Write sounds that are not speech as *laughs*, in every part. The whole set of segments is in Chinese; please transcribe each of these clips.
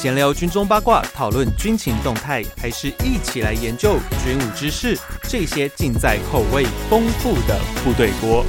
闲聊军中八卦，讨论军情动态，还是一起来研究军武知识？这些尽在口味丰富的部队锅。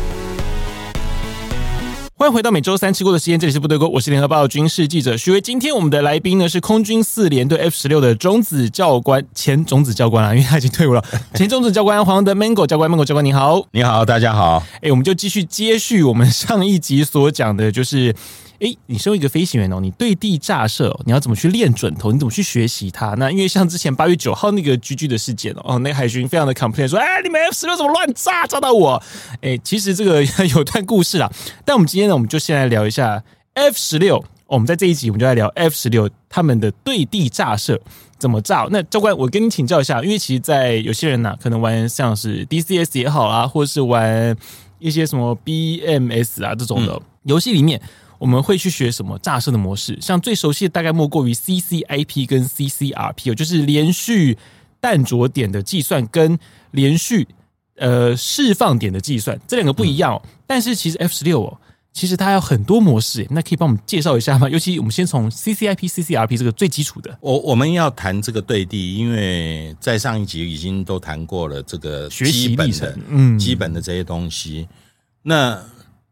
欢迎回到每周三吃过的时间，这里是部队锅，我是联合报军事记者徐威。今天我们的来宾呢是空军四联队 F 十六的种子教官，前种子教官啊，因为他已经退伍了。前种子教官黄德 Mango 教官，Mango 教官你好，你好，大家好。哎，我们就继续接续我们上一集所讲的，就是。哎，你身为一个飞行员哦，你对地炸射，你要怎么去练准头？你怎么去学习它？那因为像之前八月九号那个 GG 的事件哦，那个海巡非常的 complain 说，哎，你们 F 十六怎么乱炸，炸到我？哎，其实这个有段故事啦。但我们今天呢，我们就先来聊一下 F 十六。我们在这一集，我们就来聊 F 十六他们的对地炸射怎么炸。那教官，我跟你请教一下，因为其实，在有些人呢、可能玩像是 DCS 也好啊，或是玩一些什么 BMS 啊这种的、游戏里面。我们会去学什么炸射的模式？像最熟悉的大概莫过于 CCIP 跟 CCRP 哦，就是连续弹着点的计算跟连续呃释放点的计算，这两个不一样哦。但是其实 F 十六哦，其实它有很多模式，那可以帮我们介绍一下吗？尤其我们先从 CCIP、CCRP 这个最基础的。我我们要谈这个对地，因为在上一集已经都谈过了这个学习历程，嗯，基本的这些东西。那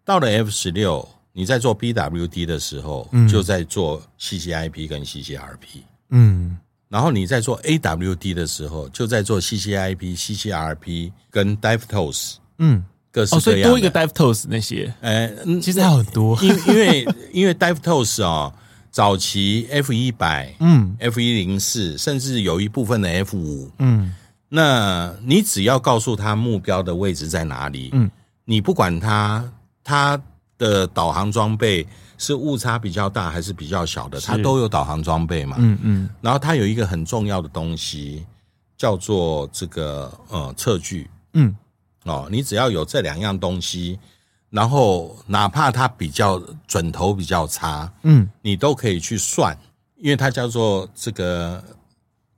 到了 F 十六。你在做 BWD 的时候，就在做 CCIP 跟 CCRP，嗯，然后你在做 AWD 的时候，就在做 CCIP、CCRP 跟 d i v e t o s 嗯，各式各样的。哦，所以多一个 DIVTOS 那些，呃，其实还有很多，因因为因为 DIVTOS 哦，早期 F 一百，嗯，F 一零四，甚至有一部分的 F 五，嗯，那你只要告诉他目标的位置在哪里，嗯，你不管他他。的导航装备是误差比较大还是比较小的？它都有导航装备嘛？嗯嗯。然后它有一个很重要的东西，叫做这个呃测距。嗯。哦，你只要有这两样东西，然后哪怕它比较准头比较差，嗯，你都可以去算，因为它叫做这个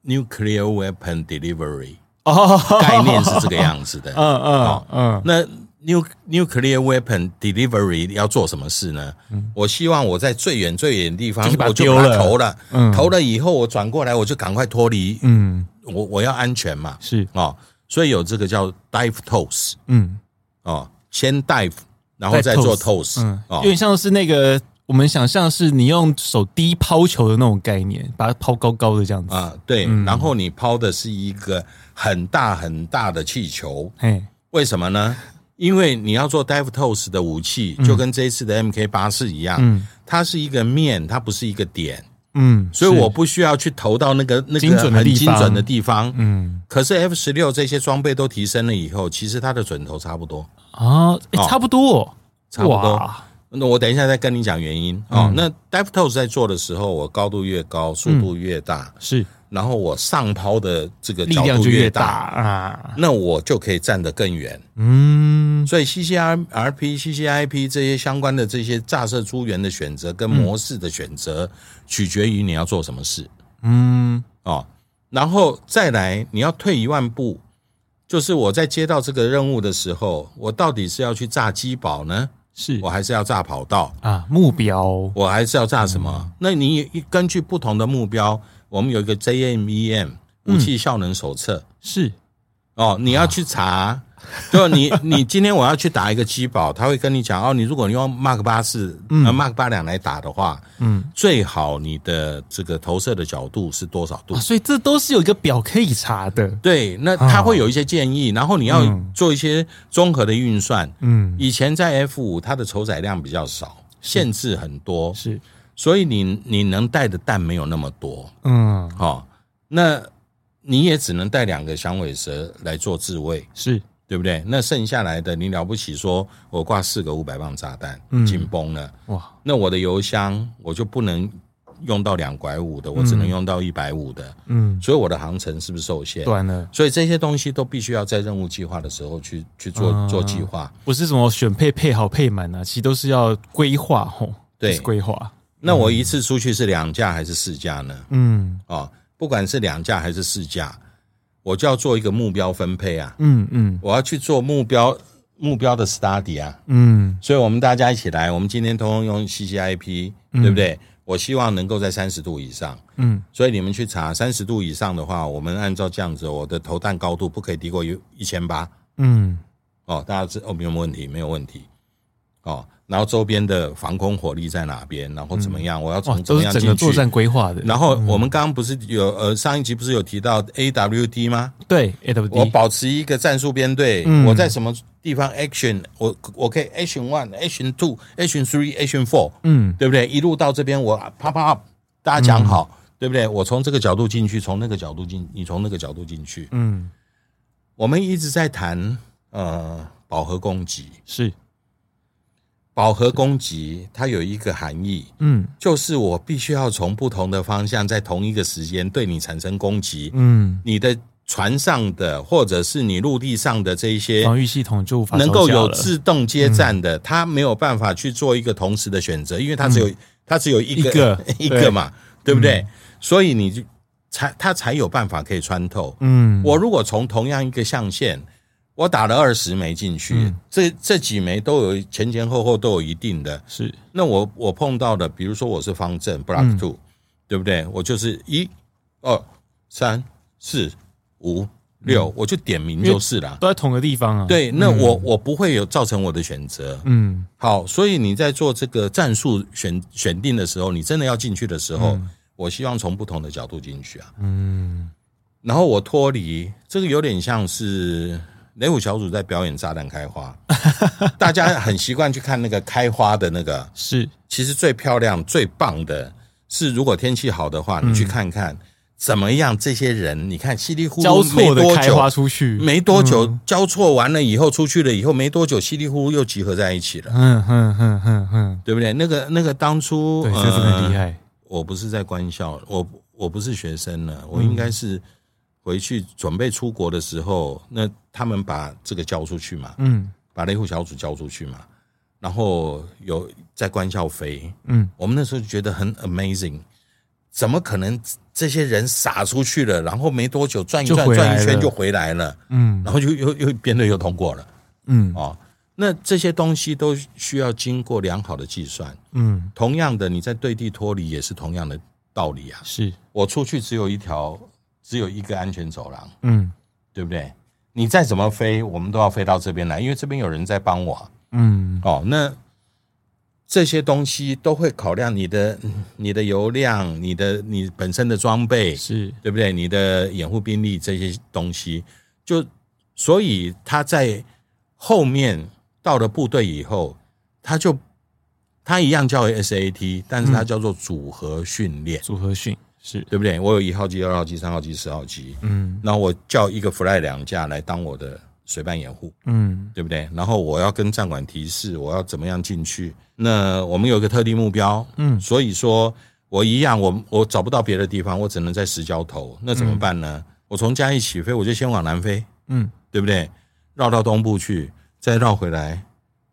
nuclear weapon delivery。哦，概念是这个样子的。*laughs* 嗯嗯嗯。那。New nuclear weapon delivery 要做什么事呢？嗯、我希望我在最远最远的地方，就我就把它投了，嗯、投了以后我转过来，我就赶快脱离。嗯，我我要安全嘛，是。哦，所以有这个叫 dive toss，嗯，哦，先 dive，然后再做 toss，嗯，哦，有点像是那个我们想象是你用手低抛球的那种概念，把它抛高高的这样子。啊，对，嗯、然后你抛的是一个很大很大的气球，嘿，为什么呢？因为你要做 DIVTOS 的武器，就跟这一次的 MK 八四一样，嗯、它是一个面，它不是一个点，嗯，所以我不需要去投到那个那个很精准的地方，嗯。可是 F 十六这些装备都提升了以后，其实它的准头差不多。啊，差不多，差不多。那我等一下再跟你讲原因。哦。那 DIVTOS 在做的时候，我高度越高，速度越大，是。然后我上抛的这个力量就越大啊，那我就可以站得更远。嗯，所以 CCRP、CCIP 这些相关的这些炸射出源的选择跟模式的选择，取决于你要做什么事。嗯，哦，然后再来，你要退一万步，就是我在接到这个任务的时候，我到底是要去炸机堡呢？是我还是要炸跑道啊？目标我还是要炸什么？那你根据不同的目标。我们有一个 JMEM 武器效能手册，嗯、是。哦，你要去查，就你你今天我要去打一个机堡，他会跟你讲哦，你如果你用 Mark 八四、嗯、呃 Mark 八两来打的话，嗯，最好你的这个投射的角度是多少度？啊、所以这都是有一个表可以查的。对，那他会有一些建议，然后你要做一些综合的运算。嗯，以前在 F 五它的承载量比较少，限制很多，是。所以你你能带的弹没有那么多，嗯，好，那你也只能带两个响尾蛇来做自卫，是。对不对？那剩下来的你了不起，说我挂四个五百磅炸弹，紧绷了，哇，那我的油箱我就不能用到两拐五的，我只能用到一百五的，嗯，所以我的航程是不是受限？短了。所以这些东西都必须要在任务计划的时候去去做做计划，不是什么选配配好配满啊，其实都是要规划吼，对，规划。那我一次出去是两架还是四架呢？嗯，哦，不管是两架还是四架，我就要做一个目标分配啊。嗯嗯，我要去做目标目标的 study 啊。嗯，所以我们大家一起来，我们今天通通用 CCIP，对不对？我希望能够在三十度以上。嗯，所以你们去查三十度以上的话，我们按照这样子，我的投弹高度不可以低过一一千八。嗯，哦，大家知哦，没有问题，没有问题。哦，然后周边的防空火力在哪边？然后怎么样？嗯、我要从怎么样进去？整个作战规划的。然后我们刚刚不是有呃上一集不是有提到 AWD 吗？对，AWD。我保持一个战术编队，嗯、我在什么地方 action？我我可以 action one，action two，action three，action four，嗯，对不对？一路到这边，我啪啪，大家讲好，嗯、对不对？我从这个角度进去，从那个角度进，你从那个角度进去。嗯，我们一直在谈呃饱和攻击是。饱和攻击，它有一个含义，嗯，就是我必须要从不同的方向，在同一个时间对你产生攻击，嗯，你的船上的或者是你陆地上的这一些防御系统就能够有自动接战的，它没有办法去做一个同时的选择，因为它只有它只有一个一个 *laughs* 嘛，对不对？所以你就才它才有办法可以穿透，嗯，我如果从同样一个象限。我打了二十枚进去，嗯、这这几枚都有前前后后都有一定的，是。那我我碰到的，比如说我是方阵 Block Two，、嗯、对不对？我就是一、二、三、四、五、六、嗯，我就点名就是了，都在同个地方啊。对，那我、嗯、我不会有造成我的选择。嗯，好，所以你在做这个战术选选定的时候，你真的要进去的时候，嗯、我希望从不同的角度进去啊。嗯，然后我脱离这个有点像是。雷虎小组在表演炸弹开花，*laughs* 大家很习惯去看那个开花的那个。是，其实最漂亮、最棒的是，如果天气好的话，你去看看怎么样。这些人，你看稀里糊涂交错的开花出去，没多久交错完了以后出去了以后没多久，稀里糊涂又集合在一起了。嗯嗯嗯嗯嗯，对不对？那个那个当初，对，这是很厉害。我不是在官校，我我不是学生了，我应该是。回去准备出国的时候，那他们把这个交出去嘛，嗯，把雷虎小组交出去嘛，然后有在官校飞，嗯，我们那时候就觉得很 amazing，怎么可能这些人撒出去了，然后没多久转一转转一圈就回来了，嗯，然后就又又编队又通过了，嗯，哦，那这些东西都需要经过良好的计算，嗯，同样的，你在对地脱离也是同样的道理啊，是。我出去只有一条。只有一个安全走廊，嗯，对不对？你再怎么飞，我们都要飞到这边来，因为这边有人在帮我，嗯，哦，那这些东西都会考量你的、你的油量、你的你本身的装备，是。对不对？你的掩护兵力这些东西，就所以他在后面到了部队以后，他就他一样叫 SAT，但是他叫做组合训练，组合训。是对不对？我有一号机、二号机、三号机、四号机，嗯，然后我叫一个 fly 两架来当我的水伴掩护，嗯，对不对？然后我要跟站管提示我要怎么样进去。那我们有一个特定目标，嗯，所以说我一样，我我找不到别的地方，我只能在石礁头，那怎么办呢？嗯、我从嘉义起飞，我就先往南飞，嗯，对不对？绕到东部去，再绕回来，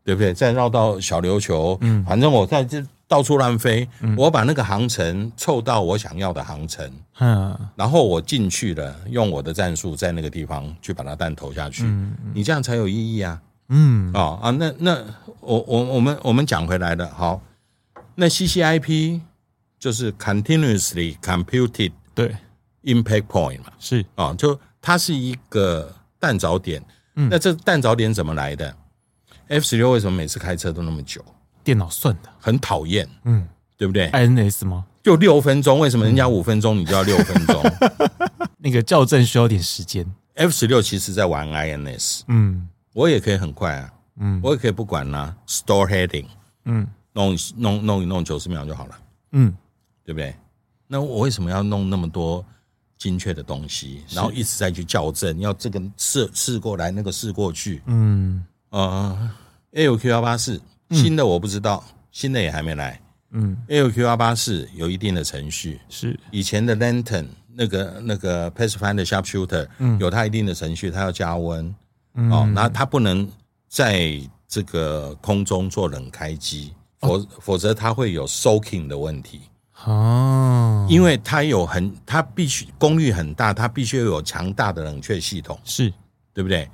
对不对？再绕到小琉球，嗯，反正我在这。到处乱飞，我把那个航程凑到我想要的航程，嗯，然后我进去了，用我的战术在那个地方去把它弹投下去，嗯，你这样才有意义啊，嗯，哦啊，那那我我我们我们讲回来的，好，那 CCIP 就是 continuously computed 对。impact point 嘛，是。啊，就它是一个弹着点，嗯，那这弹着点怎么来的？F 十六为什么每次开车都那么久？电脑算的。很讨厌，嗯，对不对？INS 吗？就六分钟，为什么人家五分钟，你就要六分钟？*laughs* 那个校正需要点时间。F 十六其实在玩 INS，嗯，我也可以很快啊，嗯，我也可以不管啦，store heading，嗯，弄弄弄一弄九十秒就好了，嗯，对不对？那我为什么要弄那么多精确的东西，然后一直在去校正，要这个试试过来，那个试过去，嗯，呃，AOQ 幺八四。新的我不知道，新的也还没来。嗯，AOQ 幺八四有一定的程序，是。以前的 Lantern 那个那个 Pathfinder Sharpshooter，嗯，有它一定的程序，它要加温，嗯、哦，那它不能在这个空中做冷开机，否、哦、否则它会有 soaking 的问题。哦，因为它有很，它必须功率很大，它必须要有强大的冷却系统，是。对不对？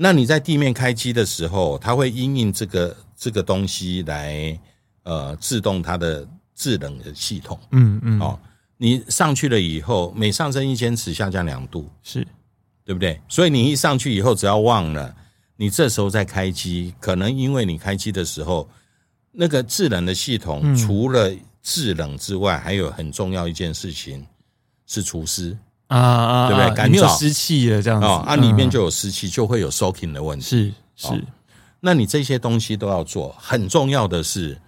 那你在地面开机的时候，它会因应这个。这个东西来，呃，自动它的制冷的系统。嗯嗯，哦，你上去了以后，每上升一千尺下降两度，是对不对？所以你一上去以后，只要忘了，你这时候再开机，可能因为你开机的时候，那个制冷的系统除了制冷之外，还有很重要一件事情是除湿。啊啊，对不对？干燥，没有湿气了，这样子啊，里面就有湿气，就会有 soaking 的问题。是是，那你这些东西都要做。很重要的是，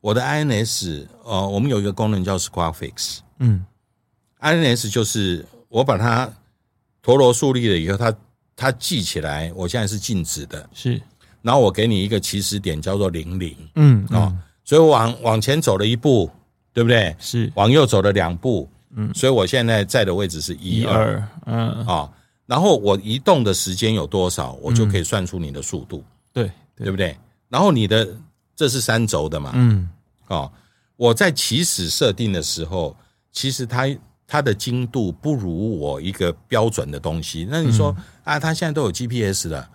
我的 INS，呃，我们有一个功能叫 Square Fix，。嗯，INS 就是我把它陀螺竖立了以后，它它记起来，我现在是静止的。是，然后我给你一个起始点，叫做零零。嗯哦，所以我往往前走了一步，对不对？是，往右走了两步。嗯，所以我现在在的位置是一二，嗯。啊，然后我移动的时间有多少，我就可以算出你的速度，对对。不对？然后你的这是三轴的嘛，嗯，哦，我在起始设定的时候，其实它它的精度不如我一个标准的东西。那你说啊，它现在都有 GPS 了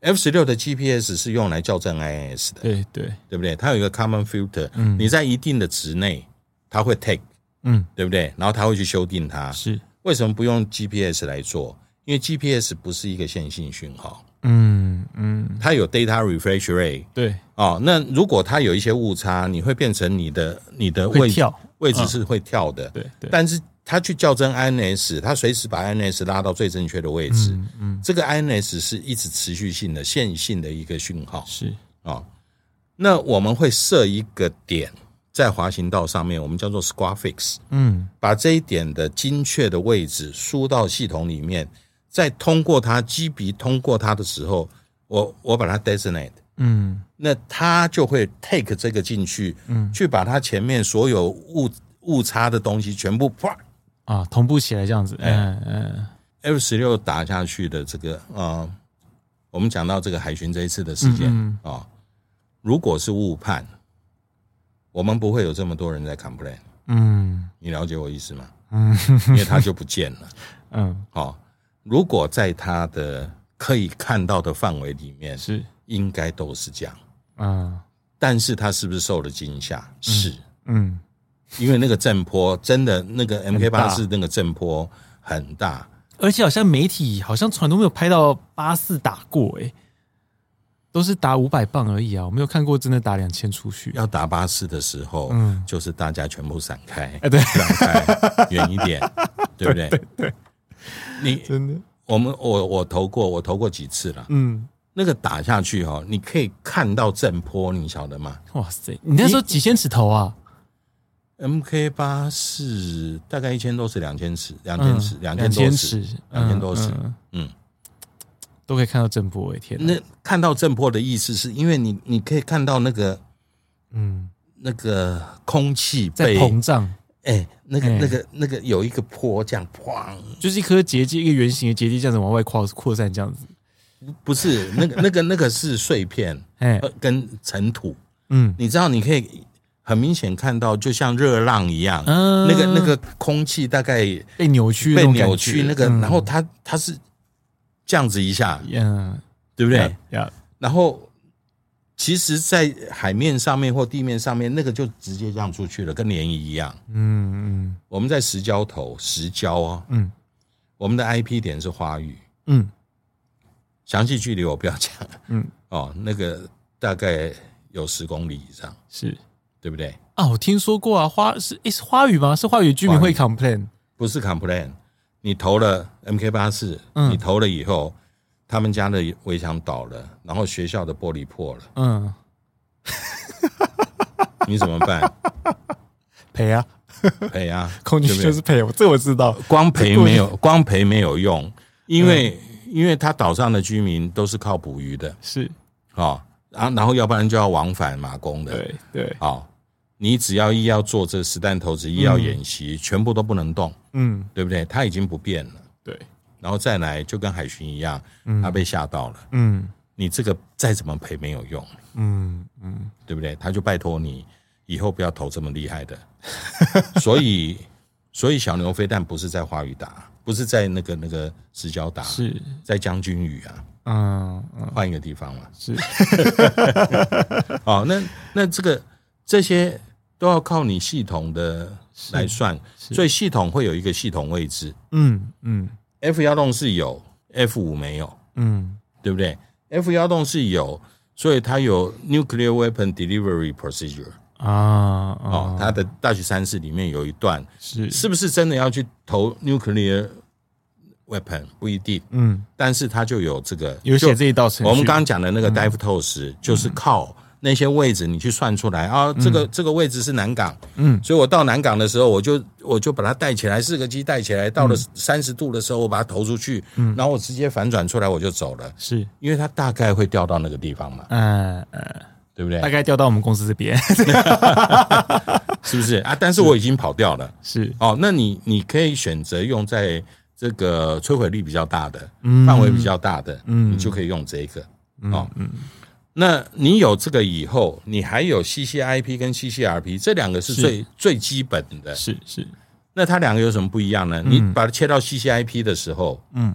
，F 十六的 GPS 是用来校正 INS 的，对对。对不对？它有一个 Common Filter，嗯，你在一定的值内，它会 take。嗯，对不对？然后他会去修订它。是为什么不用 GPS 来做？因为 GPS 不是一个线性讯号。嗯嗯，它有 data refresh rate。对哦，那如果它有一些误差，你会变成你的你的位置位置是会跳的。对对。但是它去校正 INS，它随时把 INS 拉到最正确的位置。嗯，这个 INS 是一直持续性的线性的一个讯号。是啊，那我们会设一个点。在滑行道上面，我们叫做 square Fix，嗯，把这一点的精确的位置输到系统里面，再通过它机鼻通过它的时候，我我把它 designate，嗯，那它就会 take 这个进去，嗯，去把它前面所有误误差的东西全部啪！啊同步起来，这样子，嗯嗯，F 十六打下去的这个啊、呃，我们讲到这个海巡这一次的事件啊、嗯嗯。哦，如果是误判。我们不会有这么多人在 complain，嗯，你了解我意思吗？嗯，因为他就不见了，*laughs* 嗯，好，如果在他的可以看到的范围里面，是。应该都是这样，嗯，但是他是不是受了惊吓？是，嗯，因为那个震波真的，那个 MK 八四那个震波很大，而且好像媒体好像从来都没有拍到八四打过，哎。都是打五百磅而已啊，我没有看过真的打两千出去。要打巴士的时候，嗯，就是大家全部散开，哎，对，散开，远一点，*laughs* 对不对？你真的，我们我我投过，我投过几次了，嗯，那个打下去哈，你可以看到震波，你晓得吗？哇塞，你那时候几千尺投啊？MK 八四大概一千多尺，两千尺，两千尺，两千多尺，两千多尺，嗯。都可以看到震波，哎天！那看到震波的意思是因为你你可以看到那个，嗯，那个空气在膨胀，哎，那个那个那个有一个坡这样，砰，就是一颗结晶，一个圆形的结晶这样子往外扩扩散，这样子。不是，那个那个那个是碎片，哎，跟尘土，嗯，你知道你可以很明显看到，就像热浪一样，嗯，那个那个空气大概被扭曲，被扭曲，那个，然后它它是。这样子一下，嗯，对不对？呀，然后其实，在海面上面或地面上面，那个就直接这样出去了，跟涟漪一样。嗯嗯，我们在石礁头，石礁哦，嗯，我们的 IP 点是花语，嗯，详细距离我不要讲，嗯，哦，那个大概有十公里以上，是。对不对？啊，我听说过啊，花是是花语吗？是花语居民会 complain，不是 complain。你投了 MK 八四，你投了以后，他们家的围墙倒了，然后学校的玻璃破了，嗯，*laughs* 你怎么办？赔啊，赔啊，*laughs* 空军就是赔，我这我知道，光赔没有，*laughs* 光赔没有用，因为因为他岛上的居民都是靠捕鱼的，是。啊，然后然后要不然就要往返马公的，对对，好。你只要一要做这实弹投掷，一要演习，嗯、全部都不能动，嗯，对不对？他已经不变了，对。然后再来就跟海巡一样，嗯、他被吓到了，嗯，你这个再怎么赔没有用，嗯嗯，对不对？他就拜托你以后不要投这么厉害的。*laughs* 所以，所以小牛飞弹不是在花语打，不是在那个那个石礁打，是。在将军屿啊，嗯，嗯。换一个地方嘛，是。*laughs* 哦，那那这个这些。都要靠你系统的来算，所以系统会有一个系统位置。嗯嗯，F 幺洞是有，F 五没有。嗯，对不对？F 幺洞是有，所以它有 Nuclear Weapon Delivery Procedure 啊，啊哦，它的大学三式里面有一段是是不是真的要去投 Nuclear Weapon 不一定，嗯，但是它就有这个有写这一道程序。我们刚刚讲的那个 Davtos 就是靠。那些位置你去算出来啊，这个、嗯、这个位置是南港，嗯，所以我到南港的时候，我就我就把它带起来，四个机带起来，到了三十度的时候，我把它投出去，嗯，然后我直接反转出来，我就走了，是。因为它大概会掉到那个地方嘛，嗯嗯，对不对？大概掉到我们公司这边，*laughs* 是不是？啊？但是我已经跑掉了，是。哦，那你你可以选择用在这个摧毁力比较大的，嗯，范围比较大的，嗯，你就可以用这个，哦，嗯。那你有这个以后，你还有 CCIP 跟 CCRP 这两个是最是。最基本的，是是。那它两个有什么不一样呢？嗯、你把它切到 CCIP 的时候，嗯，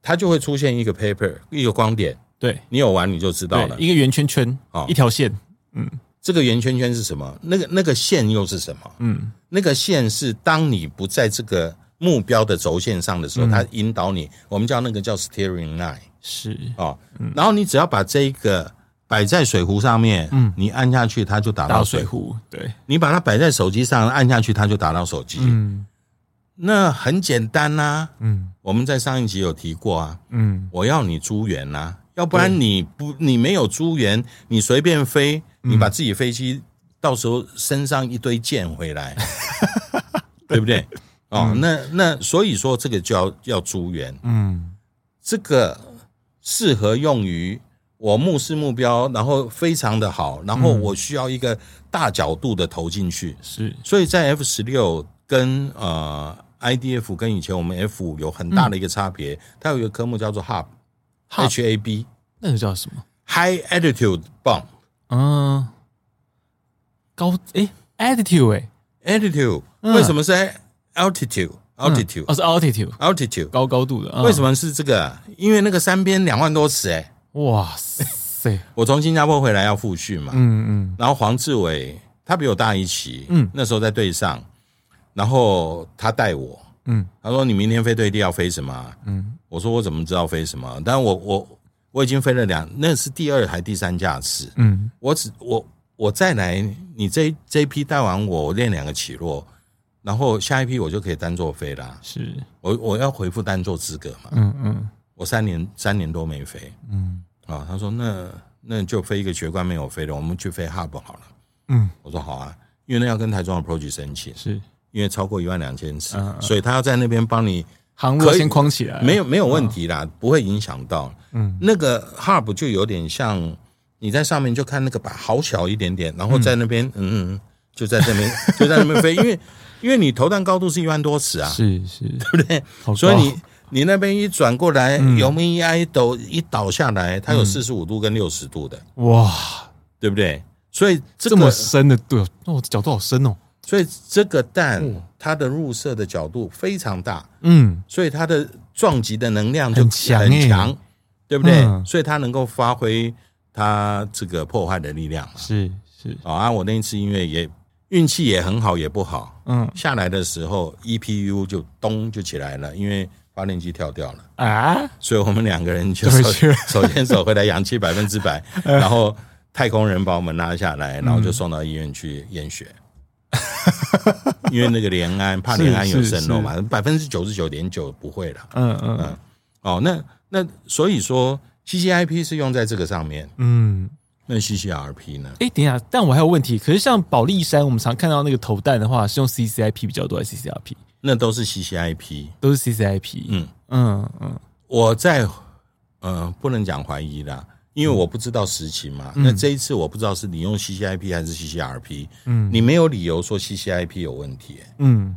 它就会出现一个 paper 一个光点，对。你有玩你就知道了，一个圆圈圈啊，一条线，嗯，这个圆圈圈是什么？那个那个线又是什么？嗯，那个线是当你不在这个目标的轴线上的时候，嗯、它引导你，我们叫那个叫 steering line，是。啊，嗯、然后你只要把这一个。摆在水壶上面，嗯，你按下去，它就打到水壶。对，你把它摆在手机上，按下去，它就打到手机。嗯，那很简单呐。嗯，我们在上一集有提过啊。嗯，我要你租源呐，要不然你不，你没有租源，你随便飞，你把自己飞机到时候身上一堆箭回来，*laughs* 对不对？哦，那那所以说这个就要要租源。嗯，这个适合用于。我目视目标，然后非常的好，然后我需要一个大角度的投进去，是，所以在 F 十六跟呃 IDF 跟以前我们 F 五有很大的一个差别，它有一个科目叫做 Hub，H A B，那个叫什么？High Altitude Bomb，嗯，高诶 Altitude 诶。Altitude 为什么是 Altitude？Altitude 哦是 Altitude，Altitude 高高度的，为什么是这个？因为那个山边两万多尺诶哇塞！*laughs* 我从新加坡回来要复训嘛，嗯嗯，然后黄志伟他比我大一期，嗯，那时候在队上，然后他带我，嗯，他说你明天飞对地要飞什么？嗯，我说我怎么知道飞什么？但我我我已经飞了两，那是第二还第三架次，嗯，我只我我再来，你这这一批带完我，我练两个起落，然后下一批我就可以单座飞了，是。我我要回复单座资格嘛，嗯嗯。我三年三年多没飞，嗯，啊，他说那那就飞一个学官没有飞的，我们去飞 Hub 好了，嗯，我说好啊，因为那要跟台中的 Approach 申请，是。因为超过一万两千尺，所以他要在那边帮你航路先框起来，没有没有问题啦，不会影响到，嗯，那个 Hub 就有点像你在上面就看那个板好小一点点，然后在那边，嗯嗯，就在这边就在那边飞，因为因为你投弹高度是一万多尺啊，是是，*laughs* 对不对？所以你。你那边一转过来，油门一挨抖，一倒下来，它有四十五度跟六十度的，哇，对不对？所以这么深的，对，那我角度好深哦。所以这个蛋它的入射的角度非常大，嗯，所以它的撞击的能量就很强，对不对？所以它能够发挥它这个破坏的力量。是是啊，我那一次因为也运气也很好，也不好，嗯，下来的时候 EPU 就咚就起来了，因为。发电机跳掉了啊！所以我们两个人就手手牵手回来，氧气百分之百，*laughs* 然后太空人把我们拉下来，然后就送到医院去验血。*laughs* 因为那个联安怕联安有渗漏嘛，百分之九十九点九不会了。嗯嗯嗯。哦，那那所以说 CCIP 是用在这个上面。嗯，那 CCRP 呢？哎，等一下，但我还有问题。可是像保利山，我们常看到那个投弹的话，是用 CCIP 比较多，还是 CCRP？那都是 CCIP，都是 CCIP。嗯嗯嗯，我在呃不能讲怀疑啦，因为我不知道实情嘛。嗯、那这一次我不知道是你用 CCIP 还是 CCRP。嗯，你没有理由说 CCIP 有问题、欸。嗯，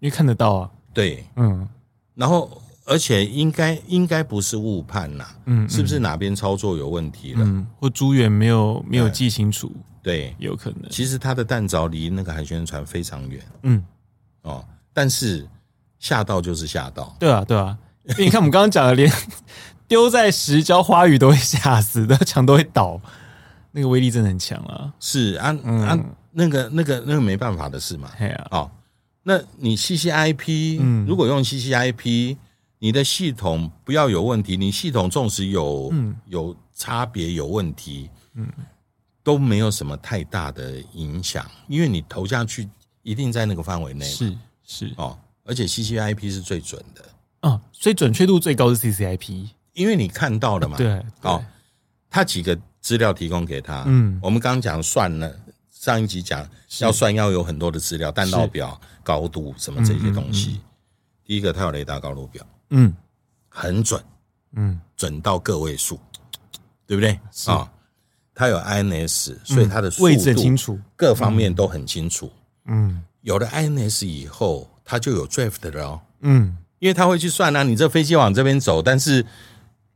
因为看得到啊。对，嗯。然后而且应该应该不是误判呐。嗯，是不是哪边操作有问题了？嗯，或朱远没有没有记清楚。对，有可能。其实他的弹着离那个海巡船非常远。嗯，哦。但是吓到就是吓到，对啊，对啊。因为你看，我们刚刚讲的，连 *laughs* 丢在石礁花语都会吓死的，墙都会倒，那个威力真的很强啊。是啊，嗯、啊，那个那个那个没办法的事嘛。啊、哦，那你 CCIP，嗯，如果用 CCIP，你的系统不要有问题，你系统纵使有有差别有问题，嗯，都没有什么太大的影响，因为你投下去一定在那个范围内，是是。哦，而且 CCIP 是最准的，哦，所以准确度最高是 CCIP，因为你看到了嘛，对，哦，他几个资料提供给他，嗯，我们刚刚讲算了，上一集讲要算要有很多的资料，弹道表高度什么这些东西，第一个它有雷达高度表。嗯，很准，嗯，准到个位数，对不对？啊、哦，它有 INS，所以它的位置很清楚，各方面都很清楚。嗯，有了 INS 以后，它就有 drift 了哦。嗯，因为它会去算啊，你这飞机往这边走，但是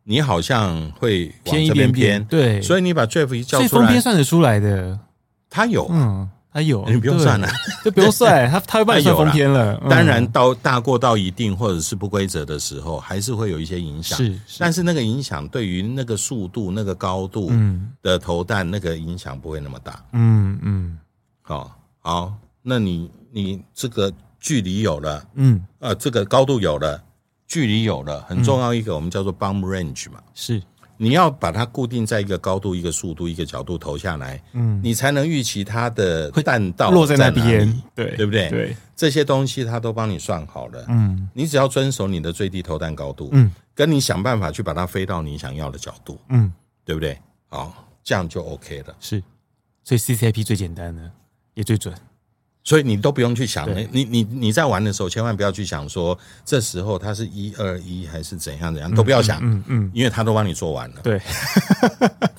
你好像会偏一边偏，偏，对，所以你把 drift 一叫出来，风偏算得出来的，它有，嗯。他有，*laughs* 你不用算了，就不用算，*laughs* 它它会帮你算风偏了。当然，到大过到一定或者是不规则的时候，还是会有一些影响。是，但是那个影响对于那个速度、那个高度的投弹，那个影响不会那么大。嗯嗯，好，好，那你你这个距离有了，嗯，呃，这个高度有了，距离有了，很重要一个，我们叫做 bomb range 嘛，是。你要把它固定在一个高度、一个速度、一个角度投下来，嗯，你才能预期它的弹道落在那边，对对不对？对，这些东西它都帮你算好了，嗯，你只要遵守你的最低投弹高度，嗯，跟你想办法去把它飞到你想要的角度，嗯，对不对？好，这样就 OK 了。是，所以 CCIP 最简单的，也最准。所以你都不用去想，你你你在玩的时候，千万不要去想说这时候它是一二一还是怎样怎样，都不要想，嗯嗯，因为他都帮你做完了。对，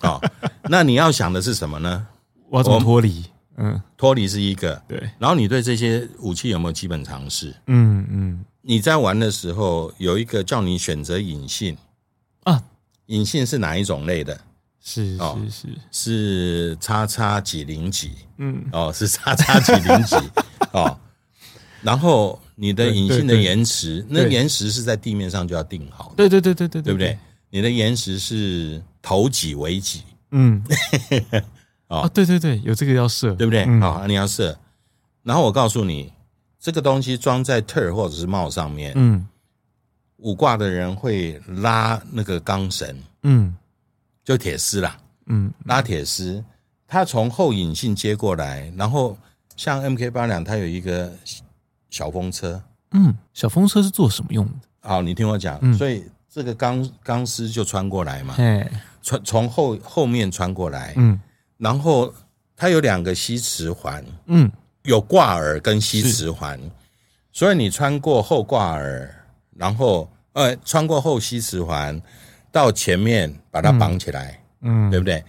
好，*laughs* 那你要想的是什么呢？我要怎么脱离？嗯，脱离是一个，对。然后你对这些武器有没有基本常识？嗯嗯。你在玩的时候有一个叫你选择隐性啊，隐性是哪一种类的？是是是。是叉叉几零几，嗯，哦，是叉叉几零几，*laughs* 哦，然后你的引信的延迟，那延迟是在地面上就要定好，对对对对对，对。不对？你的延迟是头几尾几，嗯，*laughs* 哦，对对对，有这个要设，对不对？好，你要设，然后我告诉你，这个东西装在 turret 或者是帽上面，嗯，五挂的人会拉那个钢绳，嗯。就铁丝啦，嗯，拉铁丝，它从后引信接过来，然后像 MK 八两，它有一个小风车，嗯，小风车是做什么用的？好，你听我讲，嗯、所以这个钢钢丝就穿过来嘛，哎，穿从后后面穿过来，嗯，然后它有两个吸磁环，嗯，有挂耳跟吸磁环，所以你穿过后挂耳，然后呃，穿过后吸磁环。到前面把它绑起来，嗯，对不对？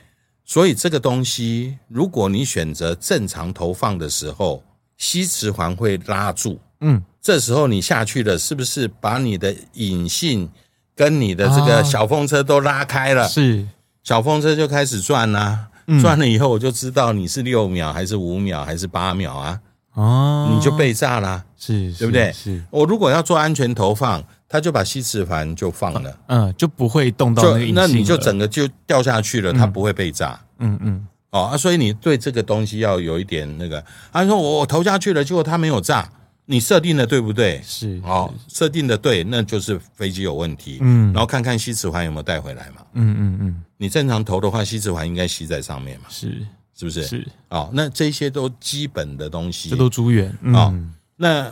所以这个东西，如果你选择正常投放的时候，吸磁环会拉住，嗯，这时候你下去了，是不是把你的引信跟你的这个小风车都拉开了？是，小风车就开始转啦，转了以后我就知道你是六秒还是五秒还是八秒啊？哦，你就被炸了，是，对不对？是，我如果要做安全投放。他就把吸磁环就放了，嗯，就不会动到那个，那你就整个就掉下去了，它不会被炸，嗯嗯，哦啊，所以你对这个东西要有一点那个。他说我我投下去了，结果它没有炸，你设定的对不对？是，哦，设定的对，那就是飞机有问题，嗯，然后看看吸磁环有没有带回来嘛，嗯嗯嗯，你正常投的话，吸磁环应该吸在上面嘛，是，是不是？是，哦，那这些都基本的东西，这都诸元，哦，那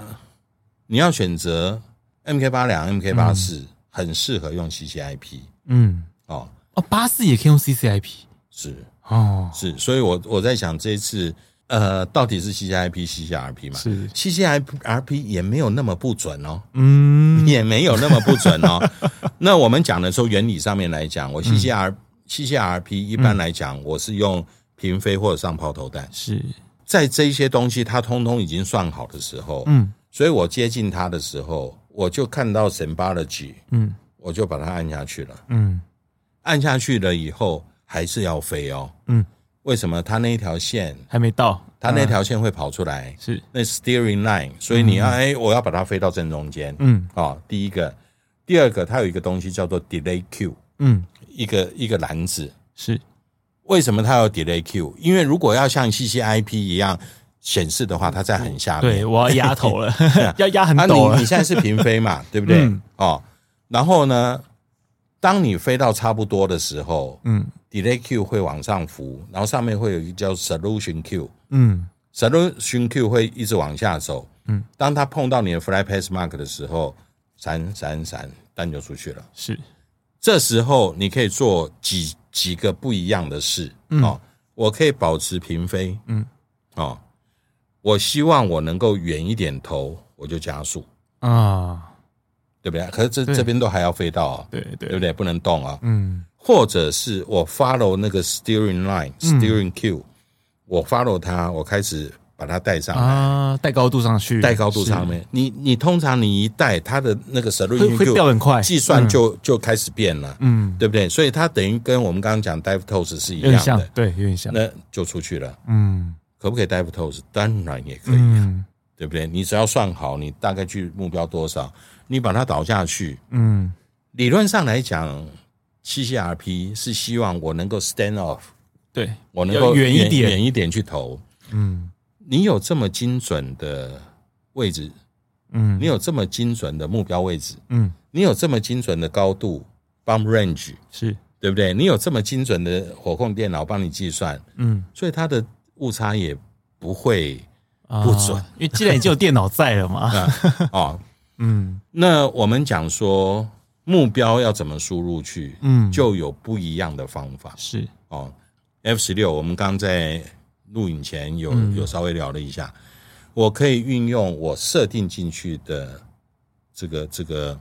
你要选择。MK 八两、MK 八四很适合用 CCIP。嗯，哦哦，八四也可以用 CCIP。是哦，是，所以我我在想这一次，呃，到底是 CCIP、CCRP 嘛？是 CCRP 也没有那么不准哦。嗯，也没有那么不准哦。*laughs* 那我们讲的时候，原理上面来讲，我 CCR、CCRP 一般来讲，我是用平飞或者上抛投弹。是在这些东西它通通已经算好的时候，嗯，所以我接近它的时候。我就看到 symbology，嗯，我就把它按下去了，嗯，按下去了以后还是要飞哦，嗯，为什么？它那一条线还没到，它那条线会跑出来，是。那 steering line，所以你要哎，我要把它飞到正中间，嗯，哦，第一个，第二个，它有一个东西叫做 delay queue，嗯，一个一个篮子，是。为什么它有 delay Q？因为如果要像 CCIP 一样显示的话，它在很下面。对，我要压头了，*laughs* 要压很陡了。你你现在是平飞嘛，*laughs* 对不对？嗯、哦，然后呢，当你飞到差不多的时候，嗯，delay Q 会往上浮，然后上面会有一个叫 solution Q，嗯，solution Q 会一直往下走，嗯，当它碰到你的 flight path mark 的时候，闪闪闪，弹就出去了。是，这时候你可以做几几个不一样的事，嗯、哦，我可以保持平飞，嗯，哦。我希望我能够远一点投，我就加速啊，对不对？可是这这边都还要飞到啊，对对，对。不对？不能动啊，嗯。或者是我 follow 那个 steering line、steering Q，我 follow 它，我开始把它带上来。啊，带高度上去，带高度上面。你你通常你一带它的那个 steering Q 会掉很快，计算就就开始变了，嗯，对不对？所以它等于跟我们刚刚讲 dive toes 是一样的，对，有点像，那就出去了，嗯。可不可以 dive toes？当然也可以啊，嗯、对不对？你只要算好，你大概距目标多少，你把它倒下去。嗯，理论上来讲，CCRP 是希望我能够 stand off，对我能够远一点，远一点去投。嗯，你有这么精准的位置，嗯，你有这么精准的目标位置，嗯，你有这么精准的高度 bump range，是对不对？你有这么精准的火控电脑帮你计算，嗯，所以它的。误差也不会不准，因为既然已经有电脑在了嘛。*laughs* 哦，*laughs* 嗯，那我们讲说目标要怎么输入去，嗯，就有不一样的方法。是哦，F 十六，我们刚在录影前有有稍微聊了一下，我可以运用我设定进去的这个这个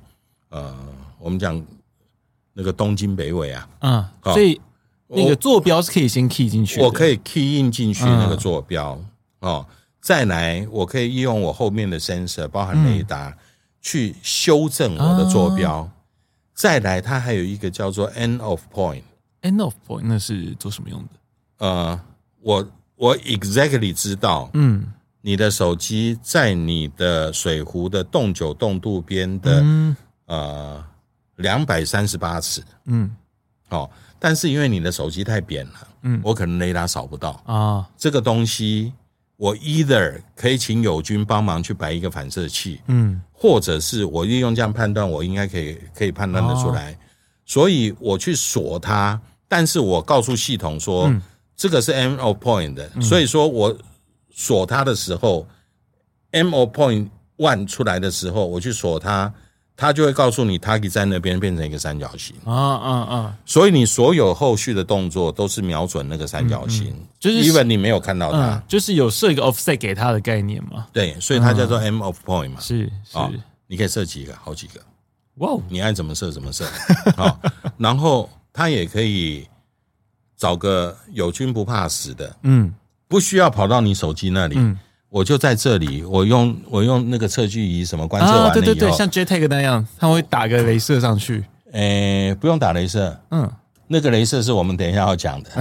呃，我们讲那个东京北纬啊，嗯，所以。那个坐标是可以先 key 进去，我可以 key in 进去那个坐标哦。再来，我可以利用我后面的 sensor，包含雷达，去修正我的坐标。再来，它还有一个叫做 end of point，end of point 那是做什么用的？呃，我我 exactly 知道，嗯，你的手机在你的水壶的动九动度边的呃两百三十八尺，嗯，好。但是因为你的手机太扁了，嗯，我可能雷达扫不到啊。这个东西我 either 可以请友军帮忙去摆一个反射器，嗯，或者是我利用这样判断，我应该可以可以判断得出来，所以我去锁它。但是我告诉系统说，这个是 end of point 的，所以说我锁它的时候，end of point one 出来的时候，我去锁它。他就会告诉你，target 在那边变成一个三角形啊啊啊！所以你所有后续的动作都是瞄准那个三角形，就是 even 你没有看到它，就是有设一个 offset 给它的概念嘛？对，所以它叫做 end of point 嘛。是是，你可以设几个，好几个。哇，你爱怎么设怎么设。好，*laughs* 然后它也可以找个友军不怕死的，嗯，不需要跑到你手机那里。我就在这里，我用我用那个测距仪什么观测完了以后，啊，对对对，像 JTAG 那样，它会打个镭射上去。诶，不用打镭射，嗯，那个镭射是我们等一下要讲的。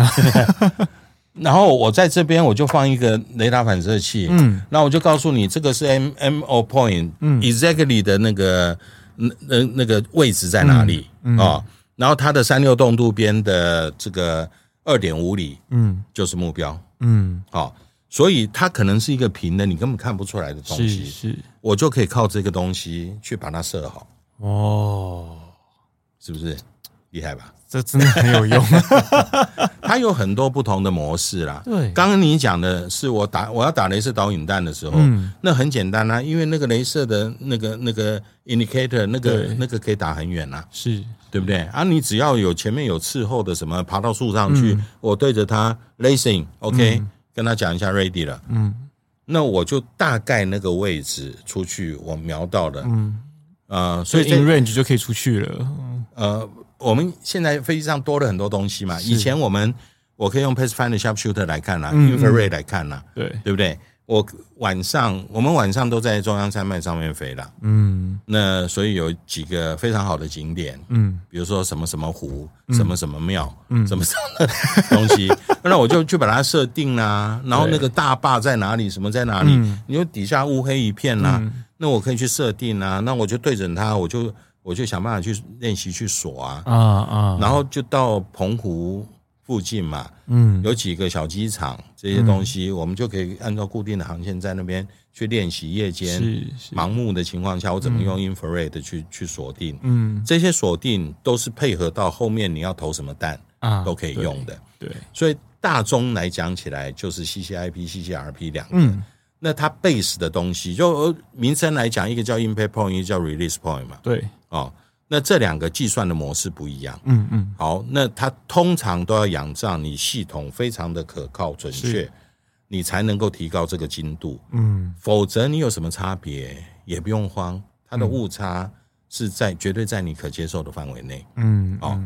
*laughs* 然后我在这边我就放一个雷达反射器，嗯，那我就告诉你这个是 M M O point，嗯，exactly 的那个那那那个位置在哪里啊，嗯嗯哦？然后它的三六洞度边的这个二点五里，嗯，就是目标，嗯，好，哦。所以它可能是一个平的，你根本看不出来的东西。是，是我就可以靠这个东西去把它设好。哦，是不是厉害吧？这真的很有用。*laughs* 它有很多不同的模式啦。对，刚刚你讲的是我打我要打镭射导引弹的时候，嗯，那很简单啦，因为那个镭射的那个那个 indicator 那个那个可以打很远啦，是对不对？啊，你只要有前面有伺候的什么爬到树上去，嗯，我对着它 lasing，OK。嗯跟他讲一下 ready 了，嗯，那我就大概那个位置出去，我瞄到了，嗯，呃，所以 in range 就可以出去了，嗯，呃，我们现在飞机上多了很多东西嘛，以前我们我可以用 Pathfinder Sharpshooter 来看啦，infrared 来看啦，对，对不对？我晚上，我们晚上都在中央山脉上面飞了，嗯，那所以有几个非常好的景点，嗯，比如说什么什么湖，什么什么庙，嗯，什么什么东西，*laughs* 那我就去把它设定啦。然后那个大坝在哪里，什么在哪里？你说底下乌黑一片啦，那我可以去设定啊。那我就对准它，我就我就想办法去练习去锁啊。啊啊，然后就到澎湖附近嘛，嗯，有几个小机场这些东西，我们就可以按照固定的航线在那边去练习夜间盲目的情况下，我怎么用 infrared 去去锁定，嗯，这些锁定都是配合到后面你要投什么弹啊，都可以用的，对，所以大宗来讲起来就是 CCIP、CCRP 两个，那它 base 的东西就名称来讲，一个叫 impact point，一个叫 release point 嘛，对，哦。那这两个计算的模式不一样，嗯嗯，好，那它通常都要仰仗你系统非常的可靠准确，你才能够提高这个精度，嗯，否则你有什么差别也不用慌，它的误差是在绝对在你可接受的范围内，嗯，哦，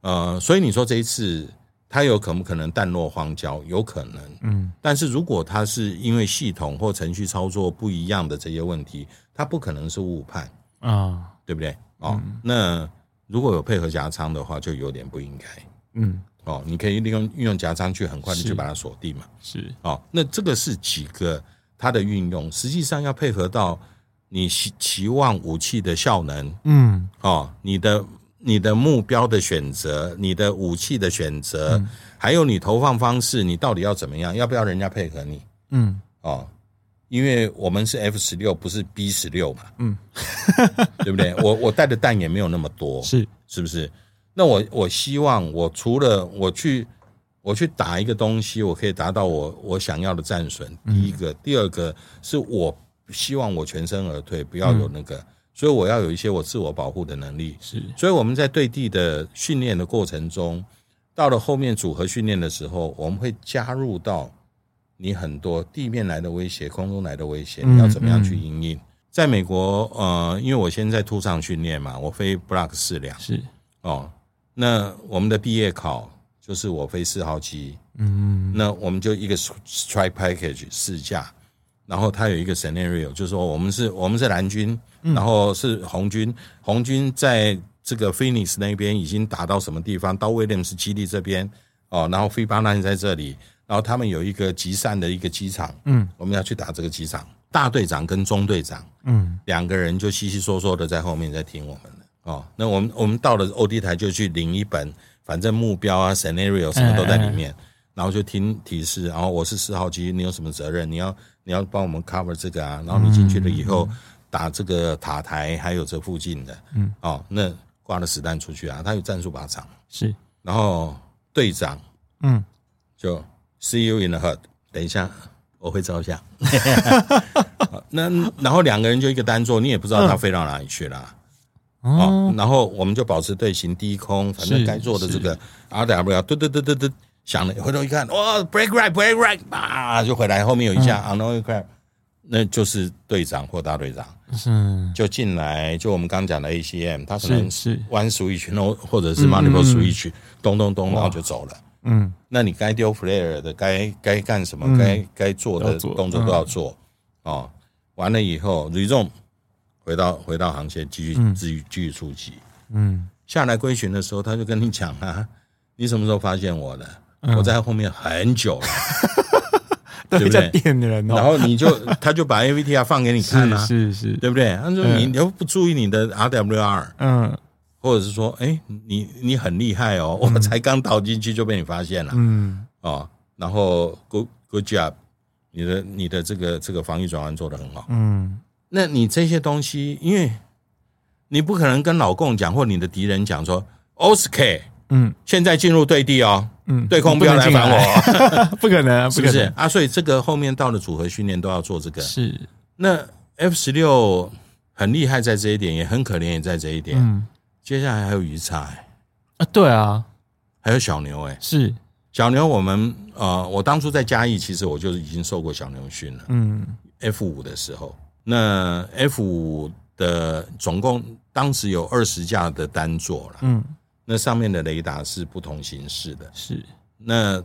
呃，所以你说这一次它有可不可能淡落荒郊？有可能，嗯，但是如果它是因为系统或程序操作不一样的这些问题，它不可能是误判啊，对不对？哦，那如果有配合夹仓的话，就有点不应该。嗯，哦，你可以利用运用夹仓去很快的去把它锁定嘛。是，哦，那这个是几个它的运用，实际上要配合到你期期望武器的效能。嗯，哦，你的你的目标的选择，你的武器的选择，还有你投放方式，你到底要怎么样？要不要人家配合你？嗯，哦。因为我们是 F 十六，不是 B 十六嘛，嗯，*laughs* 对不对？我我带的弹也没有那么多，是是不是？那我我希望我除了我去我去打一个东西，我可以达到我我想要的战损。第一个，第二个是我希望我全身而退，不要有那个，所以我要有一些我自我保护的能力。是，所以我们在对地的训练的过程中，到了后面组合训练的时候，我们会加入到。你很多地面来的威胁，空中来的威胁，你要怎么样去应应？在美国，呃，因为我现在在兔上训练嘛，我飞 Block 四两是哦。那我们的毕业考就是我飞四号机，嗯，那我们就一个 Strike Package 试驾，然后它有一个 Scenario，就是说我们是我们是蓝军，然后是红军，红军在这个 Phoenix 那边已经打到什么地方？到 Williams 基地这边哦，然后 Five 在这里。然后他们有一个集散的一个机场，嗯，我们要去打这个机场。大队长跟中队长，嗯，两个人就稀稀嗦嗦的在后面在听我们的哦。那我们我们到了 OD 台就去领一本，反正目标啊、scenario 什么都在里面，然后就听提示。然后我是四号机，你有什么责任？你要你要帮我们 cover 这个啊。然后你进去了以后打这个塔台，还有这附近的，嗯，哦，那挂了实弹出去啊。他有战术靶场是，然后队长，嗯，就。See you in the hood。等一下，我会照相。*laughs* 那然后两个人就一个单座，你也不知道他飞到哪里去了。哦，然后我们就保持队形低空，反正该做的这个 RW，嘟嘟嘟嘟嘟响了，回头一看，哇，break right，break right，啊，就回来。后面有一架 unknown 那就是队长或大队长，是就进来，就我们刚讲的 ACM，他可能是 one switch，或者是 multiple switch，咚咚咚，然后就走了。嗯，那你该丢 flare 的，该该干什么，该该做的动作都要做哦。完了以后，resume 回到回到航线，继续继续继续出击。嗯，下来归巡的时候，他就跟你讲啊，你什么时候发现我的？我在后面很久了，*laughs* 对不对？然后你就他就把 AVTR 放给你看啊，*laughs* 是是，对不对？他说你你又不注意你的 RWR，嗯。或者是说，哎，你你很厉害哦，我才刚倒进去就被你发现了，嗯，哦，然后 good good job，你的你的这个这个防御转换做得很好，嗯，那你这些东西，因为你不可能跟老共讲或你的敌人讲说 OSK，嗯，现在进入对地哦，嗯，对空不要来烦我，不 *laughs* 可能，*laughs* 是不是？啊？所以这个后面到了组合训练都要做这个，是。那 F 十六很厉害在这一点，也很可怜也在这一点，嗯。接下来还有鱼叉哎，啊对啊，还有小牛哎，是小牛。我们呃，我当初在嘉义，其实我就已经受过小牛训了。嗯，F 五的时候，那 F 五的总共当时有二十架的单座了。嗯，那上面的雷达是不同形式的，是那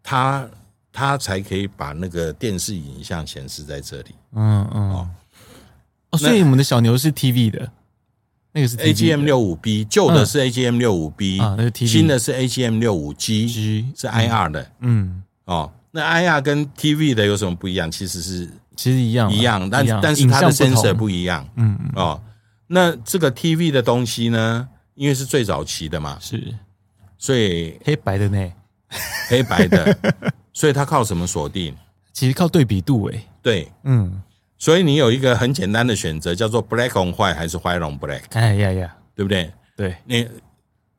它它才可以把那个电视影像显示在这里。嗯嗯哦，哦，所以我们的小牛是 TV 的。那个是 AGM 六五 B，旧的是 AGM 六五 B 啊，那个 TV，新的是 AGM 六五 G，是 IR 的，嗯，哦，那 IR 跟 TV 的有什么不一样？其实是其实一样，一样，但但是它的 sensor 不一样，嗯，哦，那这个 TV 的东西呢，因为是最早期的嘛，是，所以黑白的呢，黑白的，*laughs* 所以它靠什么锁定？其实靠对比度哎。对，嗯，所以你有一个很简单的选择，叫做 black on white 还是 white on black？哎呀呀，对不对？对，你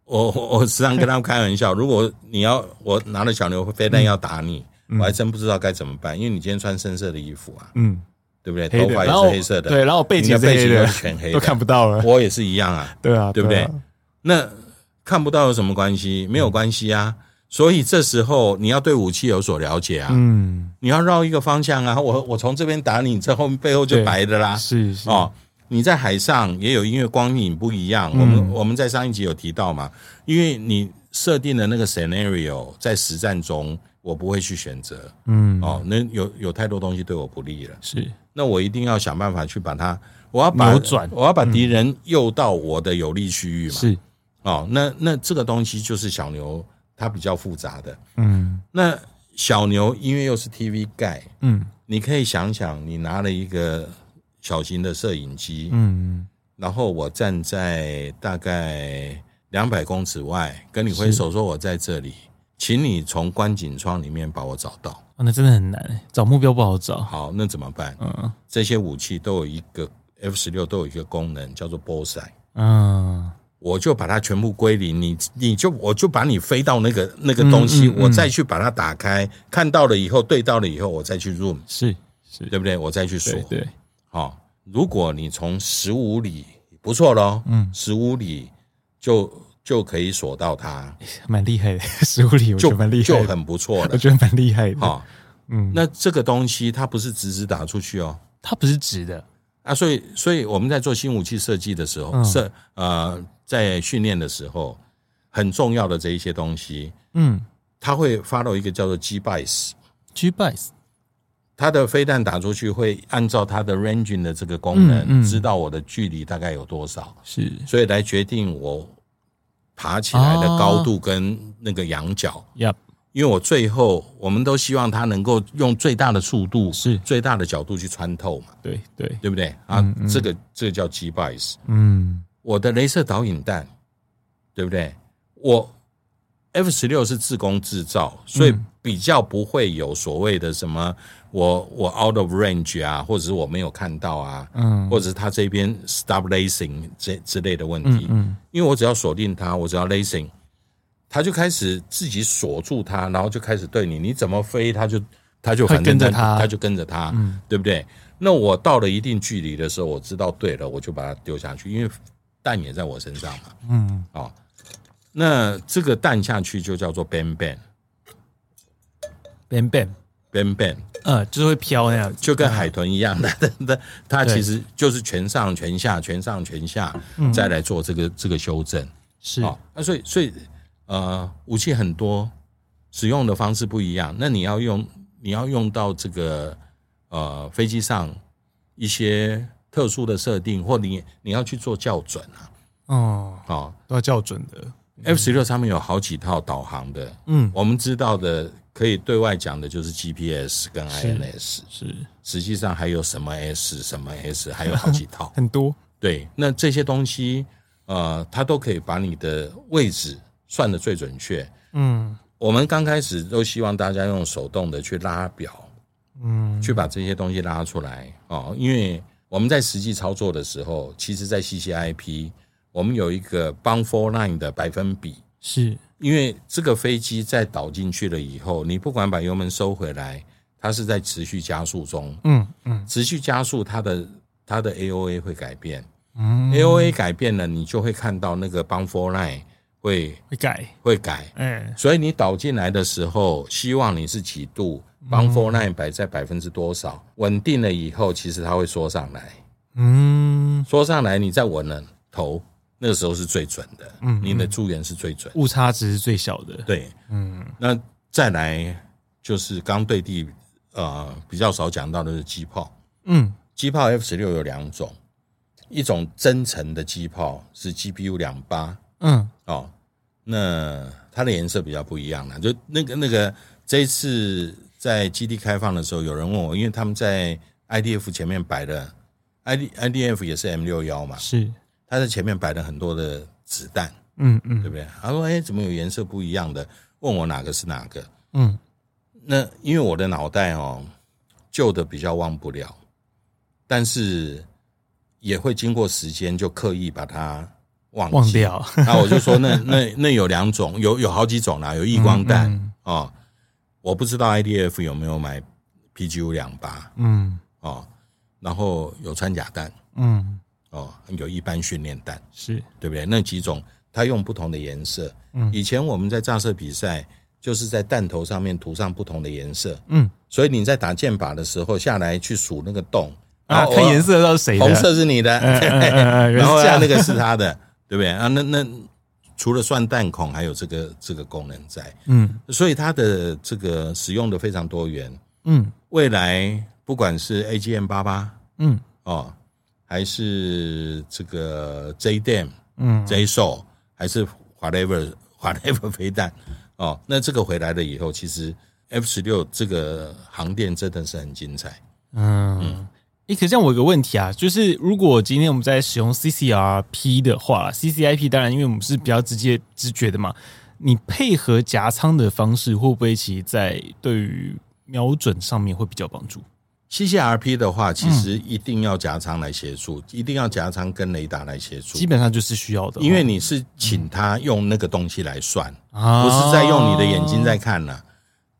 我我时常跟他们开玩笑，如果你要我拿了小牛飞弹要打你，我还真不知道该怎么办，因为你今天穿深色的衣服啊，嗯。对不对？头发也是黑色的，对，然后背景背景都全黑，都看不到了。我也是一样啊，对啊，对不对？那看不到有什么关系？没有关系啊。所以这时候你要对武器有所了解啊。嗯，你要绕一个方向啊。我我从这边打你，这后面背后就白的啦。是是哦，你在海上也有，因为光影不一样。我们我们在上一集有提到嘛，因为你设定的那个 scenario 在实战中，我不会去选择。嗯，哦，那有有太多东西对我不利了。是。那我一定要想办法去把它，我要把扭转，我要把敌人诱到我的有利区域嘛。是哦，那那这个东西就是小牛它比较复杂的。嗯，那小牛因为又是 TV Guide，嗯，你可以想想，你拿了一个小型的摄影机，嗯，然后我站在大概两百公尺外，跟你挥手说我在这里，请你从观景窗里面把我找到。哦，那真的很难，找目标不好找。好，那怎么办？嗯，这些武器都有一个 F 十六都有一个功能叫做 bullseye。嗯，我就把它全部归零，你你就我就把你飞到那个那个东西，嗯嗯嗯、我再去把它打开，看到了以后对到了以后，我再去 room，是是，对不对？我再去锁。对，对，好，如果你从十五里不错喽，嗯，十五里就。就可以锁到它，蛮厉害的。*laughs* 十五里我觉得蛮厉害，就很不错的。我觉得蛮厉害的。好，嗯，那这个东西它不是直直打出去哦，它不是直的啊。所以，所以我们在做新武器设计的时候，设呃，在训练的时候，很重要的这一些东西，嗯，它会 follow 一个叫做 G bias，G bias，它的飞弹打出去会按照它的 ranging 的这个功能，知道我的距离大概有多少，是，所以来决定我。爬起来的高度跟那个仰角，因为我最后我们都希望它能够用最大的速度，是。最大的角度去穿透嘛，对对，对不对？啊？这个这个叫 G bias，嗯，我的镭射导引弹，对不对？我。F 十六是自工制造，所以比较不会有所谓的什么我我 out of range 啊，或者是我没有看到啊，嗯，或者是他这边 stop lacing 这之类的问题，嗯，因为我只要锁定它，我只要 lasing，它就开始自己锁住它，然后就开始对你，你怎么飞，它就它就反正跟着它，它就跟着它，嗯，对不对？那我到了一定距离的时候，我知道对了，我就把它丢下去，因为蛋也在我身上嘛，嗯，哦。那这个蛋下去就叫做 bang bang bang bang bang bang，呃，就是会飘那样，就跟海豚一样的。它它其实就是全上全下，全上全下，再来做这个这个修正。是。啊，那所以所以呃，武器很多，使用的方式不一样。那你要用你要用到这个呃飞机上一些特殊的设定，或你你要去做校准啊。哦，好，都要校准的。F 十六上面有好几套导航的，嗯，我们知道的可以对外讲的就是 GPS 跟 INS，是，实际上还有什么 S 什么 S，*laughs* 还有好几套，很多。对，那这些东西，呃，它都可以把你的位置算的最准确。嗯，我们刚开始都希望大家用手动的去拉表，嗯，去把这些东西拉出来哦，因为我们在实际操作的时候，其实在 CCIP。我们有一个 bound for line 的百分比，是。因为这个飞机在导进去了以后，你不管把油门收回来，它是在持续加速中，嗯嗯，持续加速，它的它的 AOA 会改变，嗯，AOA 改变了，你就会看到那个 bound for line 会会改。会改，嗯，所以你导进来的时候，希望你是几度 bound for nine 摆在百分之多少，稳定了以后，其实它会缩上来，嗯，缩上来，你再稳了头。那个时候是最准的，嗯，你的助援是最准，误差值是最小的，对，嗯，那再来就是刚对地，呃，比较少讲到的是机炮，嗯，机炮 F 十六有两种，一种增程的机炮是 GPU 两八，嗯，哦，那它的颜色比较不一样了，就那个那个这一次在基地开放的时候，有人问我，因为他们在 IDF 前面摆的，ID IDF 也是 M 六幺嘛，是。他在前面摆了很多的子弹，嗯嗯，对不对？他说：“哎，怎么有颜色不一样的？”问我哪个是哪个。嗯，那因为我的脑袋哦，旧的比较忘不了，但是也会经过时间就刻意把它忘忘掉。那我就说那，那那那有两种，有有好几种啦，有异光弹、哦，我不知道 IDF 有没有买 PGU 两八，嗯，哦，然后有穿甲弹，嗯，哦，有一般训练弹，是。对不对？那几种它用不同的颜色，嗯，以前我们在炸射比赛。就是在弹头上面涂上不同的颜色，嗯，所以你在打箭靶的时候下来去数那个洞啊，看颜色知道谁的，红色是你的，*laughs* 然后下那个是他的，对不对？啊？那那除了算弹孔，还有这个这个功能在，嗯，所以它的这个使用的非常多元，嗯，未来不管是 AGM 八八，嗯，哦，还是这个 JDAM，嗯，JSOL，还是 whatever *laughs* whatever 飞弹。哦，那这个回来了以后，其实 F 十六这个航电真的是很精彩。嗯，嗯，诶，可是这样我有个问题啊，就是如果今天我们在使用 CCRP 的话，CCIP 当然因为我们是比较直接直觉的嘛，你配合夹仓的方式，会不会其实在对于瞄准上面会比较帮助？CCRP 的话，其实一定要夹仓来协助，嗯、一定要夹仓跟雷达来协助，基本上就是需要的。因为你是请他用那个东西来算，嗯、不是在用你的眼睛在看了、啊。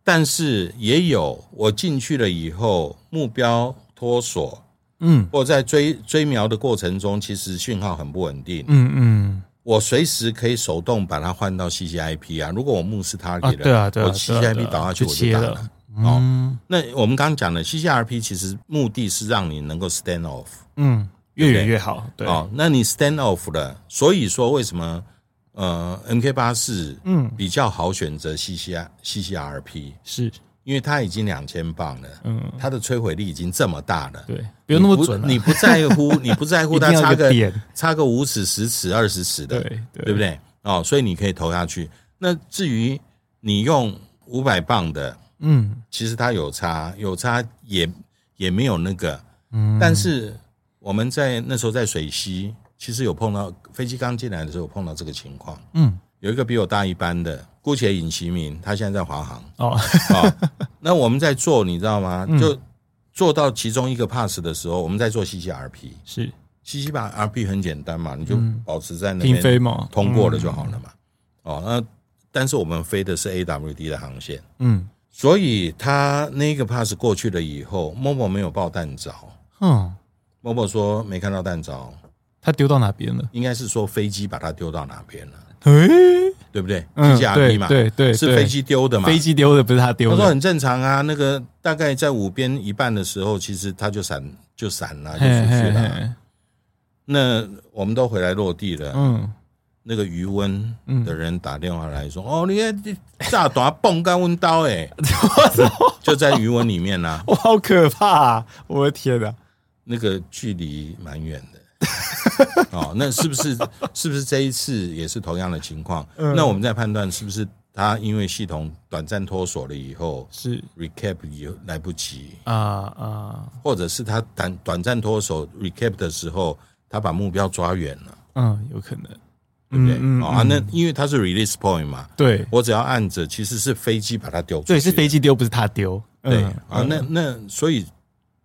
但是也有我进去了以后，目标脱锁，嗯，或在追追瞄的过程中，其实讯号很不稳定，嗯嗯，我随时可以手动把它换到 CCIP 啊。如果我目视它给了，对啊，对啊，我 CCIP 导下去我就打了。哦，那我们刚刚讲的 CCRP 其实目的是让你能够 stand off，嗯，越远越好，对。哦，那你 stand off 了，所以说为什么呃 MK 八四嗯。比较好选择 CCR CCRP 是因为它已经两千磅了，嗯，它的摧毁力已经这么大了，对，不用那么准，你不在乎，*laughs* 你不在乎它差个差个五尺、十尺、二十尺的，对对。不对？哦，所以你可以投下去。那至于你用五百磅的。嗯，其实它有差，有差也也没有那个，嗯，但是我们在那时候在水西，其实有碰到飞机刚进来的时候有碰到这个情况，嗯，有一个比我大一班的，姑且引其名，他现在在华航，哦，哦，*laughs* 那我们在做，你知道吗？就做到其中一个 pass 的时候，我们在做 CCRP，是。CCRP 很简单嘛，你就保持在那边飞嘛，通过了就好了嘛，哦，那但是我们飞的是 AWD 的航线，嗯。所以他那个 pass 过去了以后，Momo 没有报弹着。嗯，Momo 说没看到弹着，他丢到哪边了？应该是说飞机把它丢到哪边了？诶，对不对？CCRP 嘛，对对，是飞机丢的嘛？飞机丢的不是他丢的。他说很正常啊，那个大概在五边一半的时候，其实他就闪就闪了，就出去了。那我们都回来落地了，嗯。那个余温的人打电话来说：“哦，你看炸弹蹦干温刀哎，就在余温里面呢。*laughs* ”我好可怕啊！我的天哪，那个距离蛮远的。*laughs* 哦，那是不是是不是这一次也是同样的情况？那我们在判断是不是他因为系统短暂脱锁了以后是 recap 也来不及啊啊，或者是他短短暂脱锁 recap 的时候，他把目标抓远了？嗯，有可能。对不对？嗯嗯、啊，那因为它是 release point 嘛，对，我只要按着，其实是飞机把它丢出去，对，是飞机丢，不是他丢。对啊，那那所以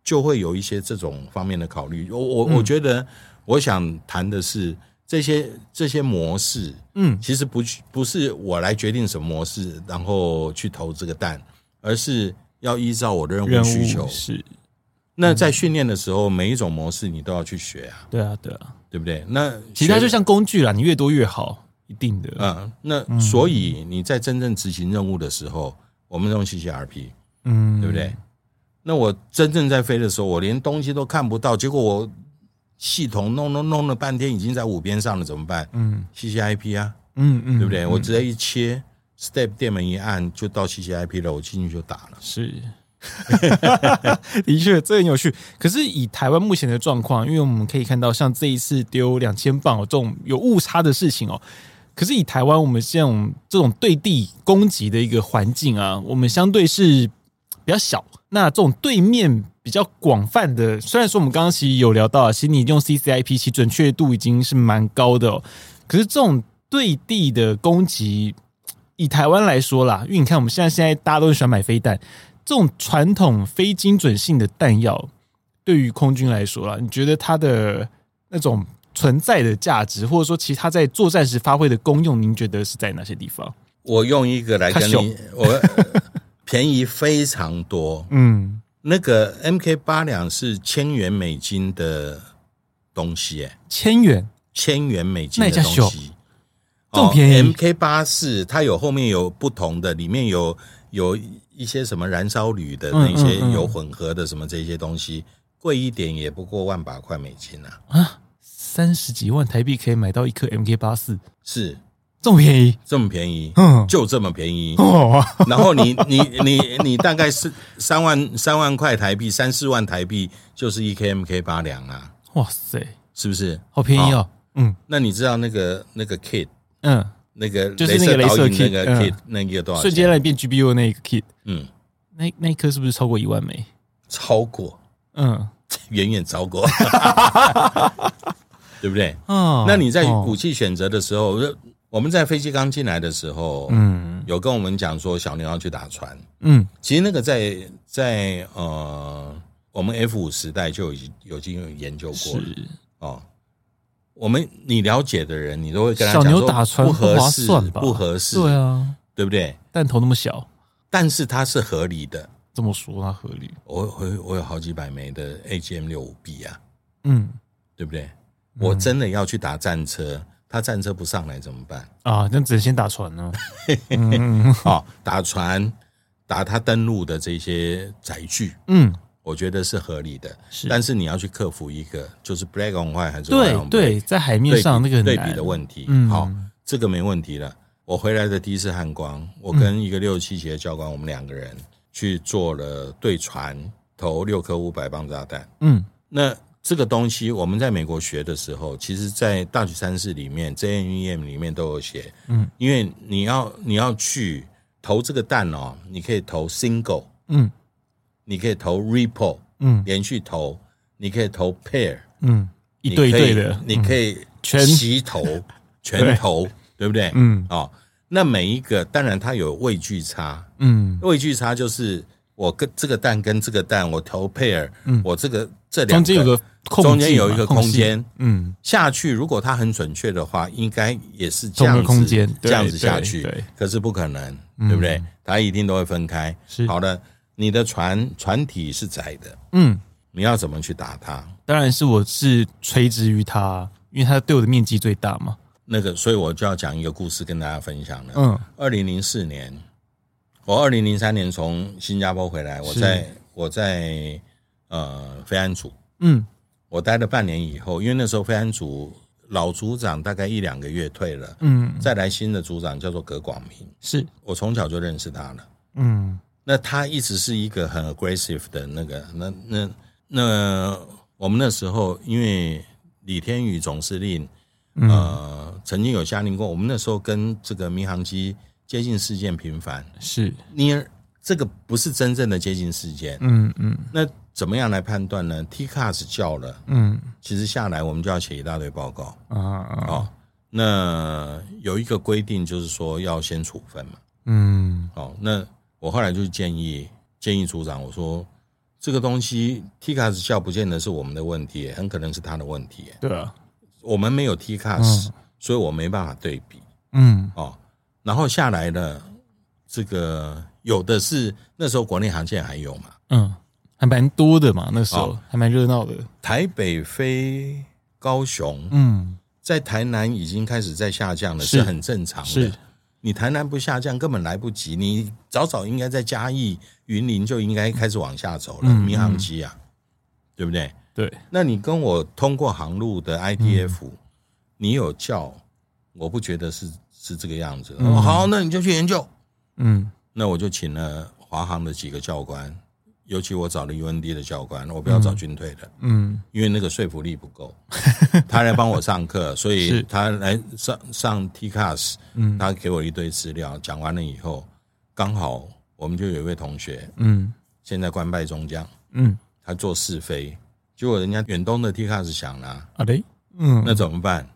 就会有一些这种方面的考虑。我我我觉得，我想谈的是这些这些模式，嗯，其实不不是我来决定什么模式，然后去投这个蛋，而是要依照我的任务需求。是，那在训练的时候，每一种模式你都要去学啊。对啊，对啊。对不对？那其他就像工具啦，你越多越好，一定的。嗯，那所以你在真正执行任务的时候，我们用 CCRP，嗯，对不对？那我真正在飞的时候，我连东西都看不到，结果我系统弄弄弄了半天，已经在五边上了，怎么办？嗯，CCIP 啊，嗯嗯，对不对？我直接一切，step 电门一按就到 CCIP 了，我进去就打了。是。*laughs* 的确，这很有趣。可是以台湾目前的状况，因为我们可以看到，像这一次丢两千磅这种有误差的事情哦。可是以台湾我们像这种对地攻击的一个环境啊，我们相对是比较小。那这种对面比较广泛的，虽然说我们刚刚其实有聊到，其实你用 CCIP 其准确度已经是蛮高的哦。可是这种对地的攻击。以台湾来说啦，因为你看我们现在现在大家都喜欢买飞弹，这种传统非精准性的弹药，对于空军来说啦，你觉得它的那种存在的价值，或者说其他在作战时发挥的功用，您觉得是在哪些地方？我用一个来跟你，*laughs* 我 *laughs* 便宜非常多。嗯，那个 MK 八两是千元美金的东西，哎，千元，千元美金的东西，这么便宜。MK 八四它有后面有不同的，里面有有一些什么燃烧铝的那些有混合的什么这些东西，贵一点也不过万把块美金啊！啊，三十几万台币可以买到一颗 MK 八四，是。这么便宜，这么便宜，嗯，就这么便宜。哦，*laughs* 然后你你你你大概是三万三万块台币，三四万台币就是一 K MK 八两啊！哇塞，是不是？好便宜哦？嗯，那你知道那个那个 kit，嗯，那个就是那个雷射 kit，那个 kit，那个多少？瞬间让你变 GPU 的那个 kit，嗯，那那一颗是不是超过一万枚？超过，嗯，*laughs* 远远超过，*laughs* 对不对？哦，那你在武器选择的时候。我们在飞机刚进来的时候，嗯，有跟我们讲说小牛要去打船，嗯，其实那个在在呃，我们 F 五时代就已经有经有研究过了，哦。我们你了解的人，你都会跟他讲说，小牛打船不合适，不合适，对啊，对不对？弹头那么小，但是它是合理的。这么说它合理？我我我有好几百枚的 AGM 六五 B 啊，嗯，对不对？我真的要去打战车。他战车不上来怎么办啊？那只能先打船呢。啊，*laughs* 打船，打他登陆的这些载具。嗯，我觉得是合理的。是，但是你要去克服一个，就是 black on white 还是对对，在海面上那个对比的问题。嗯，好，这个没问题了。我回来的第一次汉光，我跟一个六七级的教官，我们两个人去做了对船投六颗五百磅炸弹。嗯，那。这个东西我们在美国学的时候，其实，在大举三式里面，JNEM 里面都有写。嗯，因为你要你要去投这个蛋哦，你可以投 single，嗯，你可以投 repo，嗯，连续投，你可以投 pair，嗯，一对一对的，你可以全。齐投，全投，对不对？嗯，哦，那每一个当然它有位距差，嗯，位距差就是我跟这个蛋跟这个蛋我投 pair，嗯，我这个这两个中间有个。中间有一个空间，嗯，下去如果它很准确的话，应该也是这样子，空间这样子下去，可是不可能，对不对？它一定都会分开。是好的，你的船船体是窄的，嗯，你要怎么去打它？当然是我是垂直于它，因为它对我的面积最大嘛。那个，所以我就要讲一个故事跟大家分享了。嗯，二零零四年，我二零零三年从新加坡回来，我在我在呃飞安组，嗯。我待了半年以后，因为那时候飞安组老组长大概一两个月退了，嗯，再来新的组长叫做葛广明，是。我从小就认识他了，嗯，那他一直是一个很 aggressive 的那个，那那那我们那时候因为李天宇总司令，呃，曾经有下令过，我们那时候跟这个民航机接近事件频繁，是 near 这个不是真正的接近事件，嗯嗯，那。怎么样来判断呢？TCAS 叫了，嗯，其实下来我们就要写一大堆报告啊啊。哦，那有一个规定就是说要先处分嘛，嗯，哦，那我后来就建议建议组长，我说这个东西 TCAS 叫不见得是我们的问题，很可能是他的问题。对啊，我们没有 TCAS，所以我没办法对比。嗯，哦，然后下来了这个有的是那时候国内航线还有嘛，嗯。还蛮多的嘛，那时候还蛮热闹的。台北飞高雄，嗯，在台南已经开始在下降了，是很正常的。是，你台南不下降根本来不及，你早早应该在嘉义、云林就应该开始往下走了。民航机啊，对不对？对。那你跟我通过航路的 IDF，你有叫，我不觉得是是这个样子。好，那你就去研究。嗯，那我就请了华航的几个教官。尤其我找了 UND 的教官，我不要找军队的，嗯，因为那个说服力不够。*laughs* 他来帮我上课，所以他来上上 TCAS，嗯，他给我一堆资料，讲完了以后，刚好我们就有一位同学，嗯，现在官拜中将，嗯，他做试飞，结果人家远东的 TCAS 响了，啊对，嗯，那怎么办？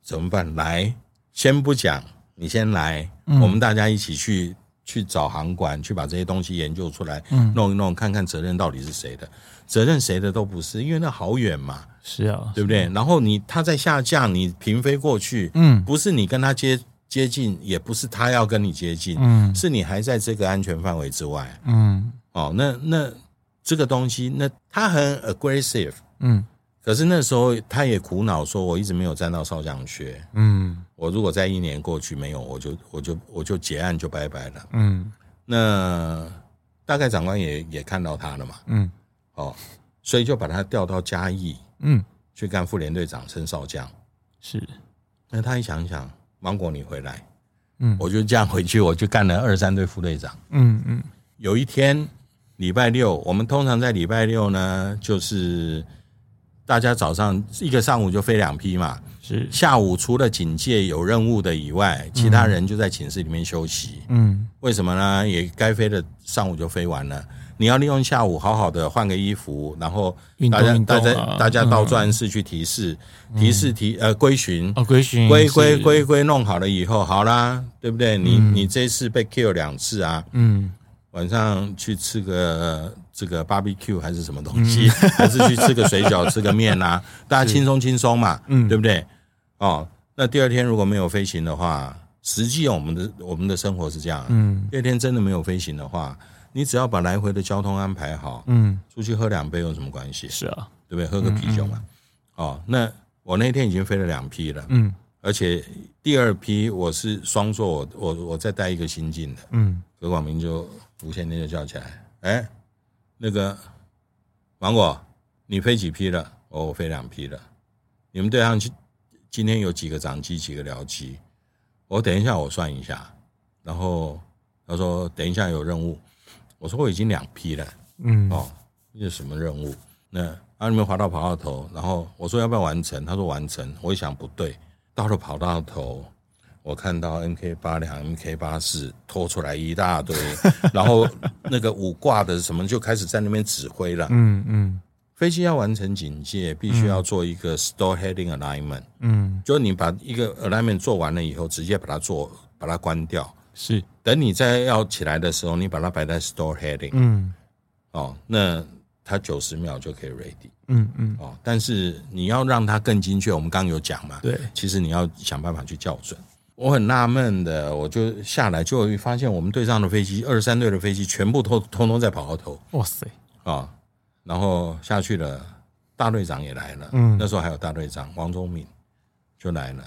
怎么办？来，先不讲你先来，嗯、我们大家一起去去找航管，去把这些东西研究出来，嗯、弄一弄，看看责任到底是谁的，责任谁的都不是，因为那好远嘛，是啊，对不对？然后你他在下降，你平飞过去，嗯，不是你跟他接接近，也不是他要跟你接近，嗯，是你还在这个安全范围之外，嗯，哦，那那这个东西，那他很 aggressive，嗯。可是那时候他也苦恼说，我一直没有站到少将缺。嗯，我如果在一年过去没有，我就我就我就结案就拜拜了。嗯，那大概长官也也看到他了嘛。嗯，哦，所以就把他调到嘉义。嗯，去干副连队长升少将。是，那他一想想，芒果你回来，嗯，我就这样回去，我就干了二三队副队长。嗯嗯，有一天礼拜六，我们通常在礼拜六呢，就是。大家早上一个上午就飞两批嘛，是。下午除了警戒有任务的以外，其他人就在寝室里面休息。嗯，为什么呢？也该飞的上午就飞完了，你要利用下午好好的换个衣服，然后大家大家大家到作案室去提示、提示提呃归巡。哦归巡归归归归弄好了以后，好啦，对不对？你你这次被 kill 两次啊，嗯。晚上去吃个这个 barbecue 还是什么东西，嗯、*laughs* 还是去吃个水饺、*laughs* 吃个面啊？大家轻松轻松嘛，嗯，对不对？哦，那第二天如果没有飞行的话，实际我们的我们的生活是这样，嗯，第二天真的没有飞行的话，你只要把来回的交通安排好，嗯，出去喝两杯有什么关系？是啊，对不对？喝个啤酒嘛。嗯嗯、哦，那我那天已经飞了两批了，嗯，而且第二批我是双座，我我我再带一个新进的，嗯，何广明就。无线电就叫起来，哎，那个芒果，你飞几批了？哦，我飞两批了。你们队上今今天有几个长机，几个僚机？我等一下我算一下。然后他说等一下有任务。我说我已经两批了。嗯，哦，那是什么任务？那啊，你们滑到跑道头。然后我说要不要完成？他说完成。我一想不对，到了跑道头。我看到 MK 八两、MK 八四拖出来一大堆，*laughs* 然后那个五挂的什么就开始在那边指挥了。嗯嗯，飞机要完成警戒，必须要做一个 store Heading Alignment。嗯，就你把一个 Alignment 做完了以后，直接把它做，把它关掉。是，等你再要起来的时候，你把它摆在 store Heading。嗯，哦，那它九十秒就可以 Ready。嗯嗯，哦，但是你要让它更精确，我们刚刚有讲嘛？对，其实你要想办法去校准。我很纳闷的，我就下来就会发现我们队上的飞机，二十三队的飞机全部都通通在跑道头。哇塞啊！然后下去了，大队长也来了。嗯，那时候还有大队长王忠敏就来了，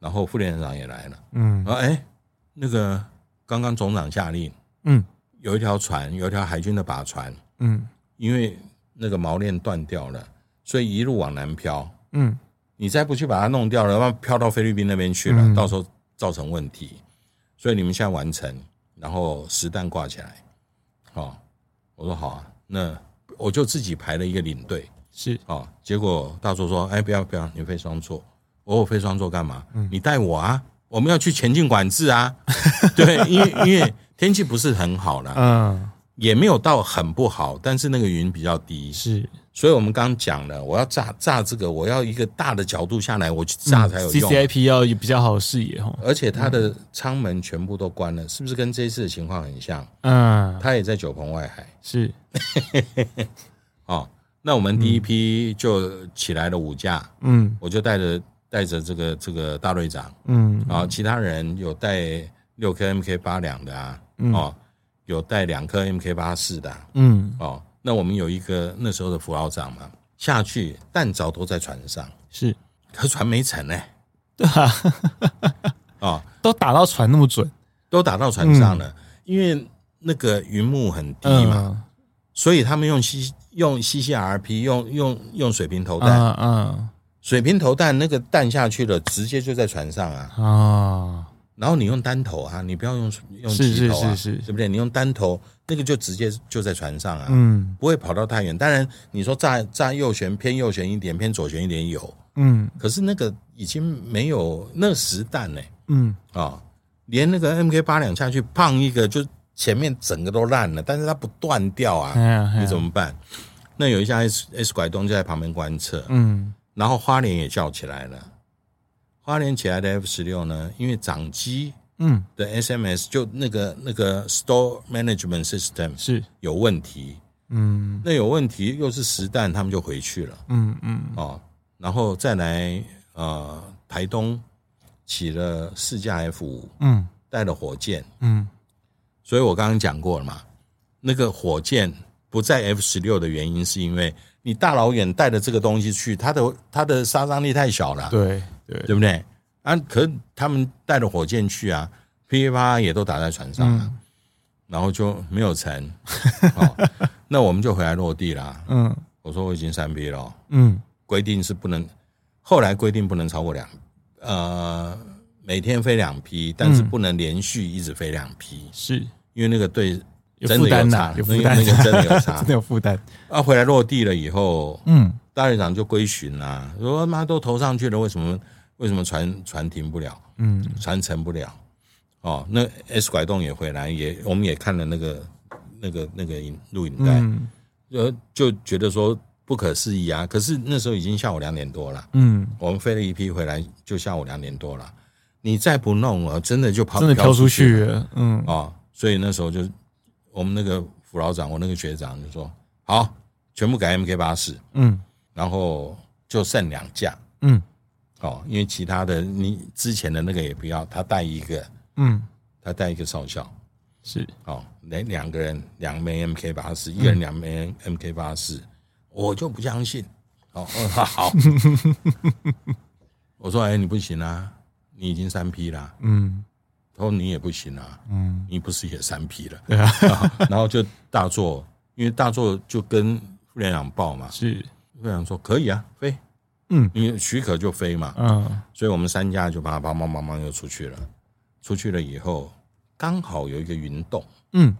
然后副连长也来了。嗯，然后哎，那个刚刚总长下令，嗯，有一条船，有一条海军的靶船，嗯，因为那个锚链断掉了，所以一路往南漂。嗯，你再不去把它弄掉了，要飘到菲律宾那边去了，嗯、到时候。造成问题，所以你们现在完成，然后实弹挂起来，好，我说好啊，那我就自己排了一个领队，是。哦，结果大佐说，哎，不要不要，你飞双座，我我飞双座干嘛？嗯，你带我啊，我们要去前进管制啊，*laughs* 对，因为因为天气不是很好了，嗯，也没有到很不好，但是那个云比较低，是。所以我们刚刚讲了，我要炸炸这个，我要一个大的角度下来，我去炸才有用。CCIP 要比较好的视野哈，而且它的舱门全部都关了，是不是跟这一次的情况很像？嗯，它也在九鹏外海。是，*laughs* 哦，那我们第一批就起来了五架，嗯，我就带着带着这个这个大队长，嗯，然后其他人有带六颗 MK 八两的啊，哦，有带两颗 MK 八四的，嗯，哦。那我们有一个那时候的副老长嘛，下去弹着都在船上，是，可船没沉呢，对啊，*laughs* 哦，都打到船那么准，都打到船上了，嗯、因为那个云幕很低嘛，嗯、所以他们用 C 用 CCRP 用用用水平投弹，嗯，嗯水平投弹那个弹下去了，直接就在船上啊，啊、哦。然后你用单头啊，你不要用用机头啊，是是是是。对不对？你用单头，那个就直接就在船上啊，嗯，不会跑到太远。当然，你说炸炸右旋偏右旋一点，偏左旋一点有，嗯，可是那个已经没有那个实弹呢，嗯。啊、哦，连那个 MK 八两下去，胖一个就前面整个都烂了，但是它不断掉啊，你怎么办？那有一架 S S 拐东就在旁边观测，嗯，然后花莲也叫起来了。花莲起来的 F 十六呢，因为长机嗯。的 SMS 就那个那个 Store Management System 是。有问题，嗯，那有问题又是实弹，他们就回去了，嗯嗯。哦，然后再来呃台东起了四架 F 五，嗯，带了火箭，嗯，所以我刚刚讲过了嘛，那个火箭不在 F 十六的原因是因为你大老远带着这个东西去，它的它的杀伤力太小了，对对，对不对？啊，可是他们带着火箭去啊，噼里啪啦也都打在船上了，嗯、然后就没有成。*laughs* 哦、那我们就回来落地啦。嗯，我说我已经三批了。嗯，规定是不能，后来规定不能超过两，呃，每天飞两批，但是不能连续一直飞两批，是因为那个对真的有差，有负担，那个真的有差，*laughs* 真的有负担。啊，回来落地了以后，嗯，大队长就归巡啦，说妈都投上去了，为什么？为什么船船停不了？嗯，船沉不了。哦，那 S 拐洞也回来，也我们也看了那个那个那个影录影带，呃、嗯，就觉得说不可思议啊。可是那时候已经下午两点多了，嗯，我们飞了一批回来，就下午两点多了。你再不弄了，真的就跑真的飘出去了，嗯。啊、哦，所以那时候就我们那个副老长，我那个学长就说：好，全部改 MK 八四，嗯，然后就剩两架，嗯。哦，因为其他的你之前的那个也不要，他带一个，嗯，他带一个少校，是。哦，两两个人两枚 MK 八四，一人两枚 MK 八四，我就不相信。哦，*laughs* 好，*laughs* 我说哎，你不行啊，你已经三批啦，嗯，他说你也不行啊，嗯，你不是也三批了，*laughs* 对啊，然后就大作，因为大作就跟副连长报嘛，是。副连长说可以啊，飞。嗯，你许可就飞嘛，嗯，所以我们三架就把它帮帮帮忙又出去了。出去了以后，刚好有一个云洞，嗯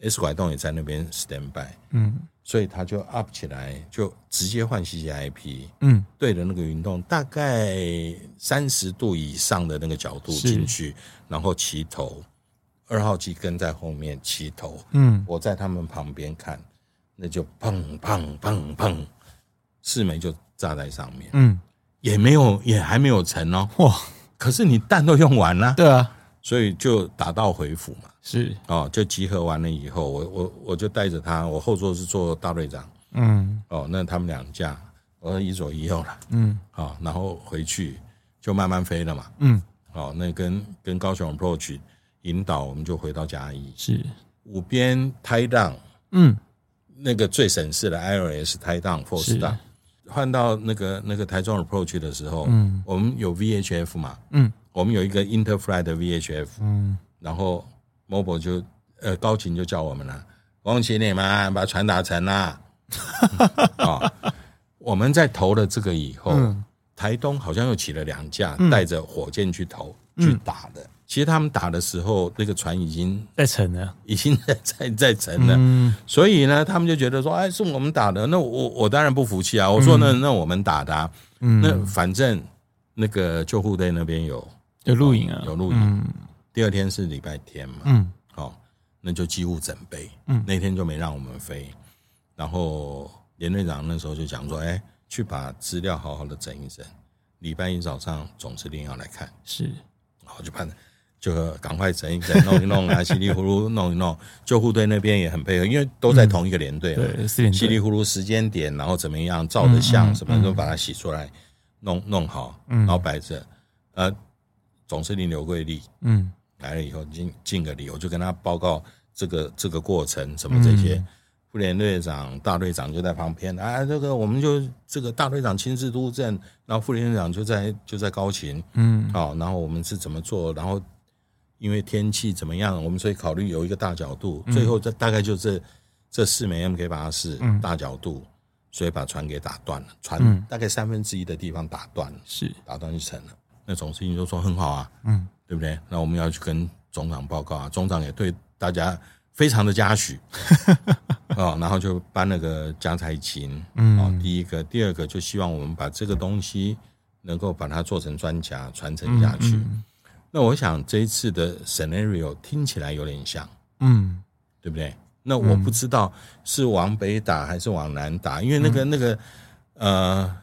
，S 拐洞也在那边 stand by，嗯，所以他就 up 起来，就直接换 CCIP，嗯，对着那个云洞，大概三十度以上的那个角度进去，然后齐头，二号机跟在后面齐头，嗯，我在他们旁边看，那就砰砰砰砰，四枚就。炸在上面，嗯，也没有，也还没有沉哦，哇！可是你弹都用完了，对啊，所以就打道回府嘛，是。哦，就集合完了以后，我我我就带着他，我后座是做大队长，嗯，哦，那他们两架，我说一左一右了，嗯，好，然后回去就慢慢飞了嘛，嗯，哦，那跟跟高雄 approach 引导，我们就回到嘉义，是。五边 tie down，嗯，那个最省事的 IRS tie down force down。换到那个那个台中 approach 的时候，嗯，我们有 VHF 嘛，嗯，我们有一个 interflight 的 VHF，嗯，然后 Mobile 就呃高勤就叫我们了，王启你们把船打沉啦，*laughs* 啊，我们在投了这个以后，嗯、台东好像又起了两架带着火箭去投、嗯、去打的。其实他们打的时候，那个船已经在沉了，已经在在在沉了。嗯、所以呢，他们就觉得说：“哎，是我们打的。”那我我当然不服气啊！我说：“那那我们打的、啊，嗯、那反正那个救护队那边有有录影啊，有录影。嗯、第二天是礼拜天嘛，嗯，好，那就机务整备。嗯，那天就没让我们飞。然后连队长那时候就讲说：“哎，去把资料好好的整一整。礼拜一早上总司令要来看。”是，然后就判。就赶快整一整，*laughs* 弄一弄啊，稀里糊涂弄一弄。救护队那边也很配合，因为都在同一个连队嘛。对，稀里糊涂时间点，然后怎么样照的相，什么都把它洗出来，弄弄好，然后摆着。呃，总司令刘桂丽，嗯，来了以后敬敬个礼，我就跟他报告这个这个过程，什么这些。副连队长、大队长就在旁边啊，这个我们就这个大队长亲自督阵，然后副连队长就在就在高勤，嗯，好，然后我们是怎么做，然后。因为天气怎么样，我们所以考虑有一个大角度，最后这大概就这这四枚 MK 八四大角度，所以把船给打断了，船大概三分之一的地方打断了，是。打断就成了。那总司令就说很好啊，嗯，对不对？那我们要去跟总长报告啊，总长也对大家非常的嘉许，*laughs* 哦，然后就搬了个加才勤，嗯，第一个，第二个就希望我们把这个东西能够把它做成专家传承下去。那我想这一次的 scenario 听起来有点像，嗯，对不对？那我不知道是往北打还是往南打，因为那个那个呃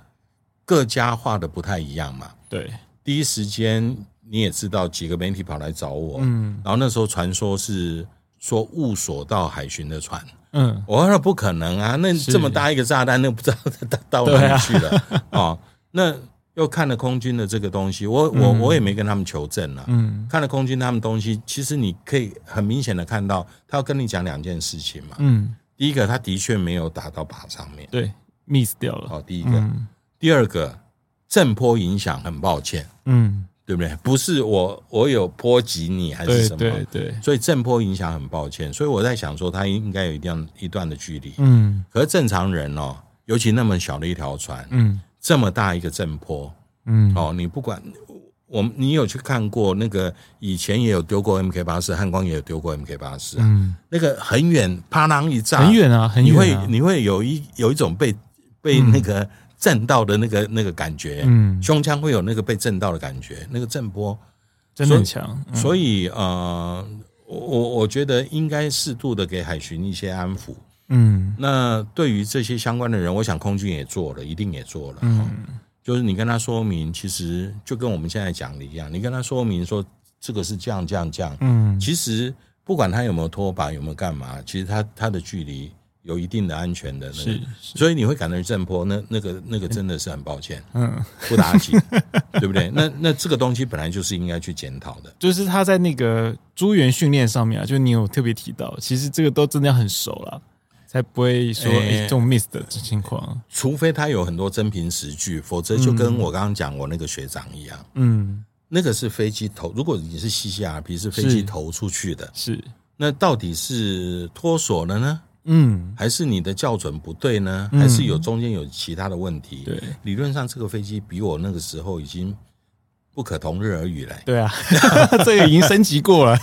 各家画的不太一样嘛。对，第一时间你也知道，几个媒体跑来找我，嗯，然后那时候传说是说误锁到海巡的船，嗯，我说不可能啊，那这么大一个炸弹，那不知道到哪里去了。啊、*laughs* 哦？那又看了空军的这个东西，我我我也没跟他们求证了，嗯，看了空军他们东西，其实你可以很明显的看到，他要跟你讲两件事情嘛，嗯，第一个他的确没有打到靶上面，对，miss 掉了，好，第一个，嗯、第二个。震波影响很抱歉，嗯，对不对？不是我，我有波及你还是什么？对对对，所以震波影响很抱歉。所以我在想说，他应该有一定一段的距离，嗯。可是正常人哦，尤其那么小的一条船，嗯，这么大一个震波，嗯，哦，你不管我，你有去看过那个以前也有丢过 MK 八四，汉光也有丢过 MK 八四，嗯，那个很远，啪啷一炸，很远啊，很远啊，你会你会有一有一种被被那个。嗯。震到的那个那个感觉，嗯，胸腔会有那个被震到的感觉，那个震波。真的很强。所以，所以呃，我我觉得应该适度的给海巡一些安抚，嗯。那对于这些相关的人，我想空军也做了，一定也做了，嗯。就是你跟他说明，其实就跟我们现在讲的一样，你跟他说明说这个是这样这样这样，嗯。其实不管他有没有拖把，有没有干嘛，其实他他的距离。有一定的安全的，那个，是，是，所以你会感到震波，那那个那个真的是很抱歉，嗯，不打紧，*laughs* 对不对？那那这个东西本来就是应该去检讨的，就是他在那个诸元训练上面啊，就你有特别提到，其实这个都真的要很熟了，才不会说、欸欸、这种 miss 的情况，除非他有很多真凭实据，否则就跟我刚刚讲我那个学长一样，嗯，那个是飞机投，如果你是 CCRP 是飞机投出去的，是，是那到底是脱锁了呢？嗯，还是你的校准不对呢？还是有中间有其他的问题？对，理论上这个飞机比我那个时候已经不可同日而语了。对啊，*laughs* 这个已经升级过了。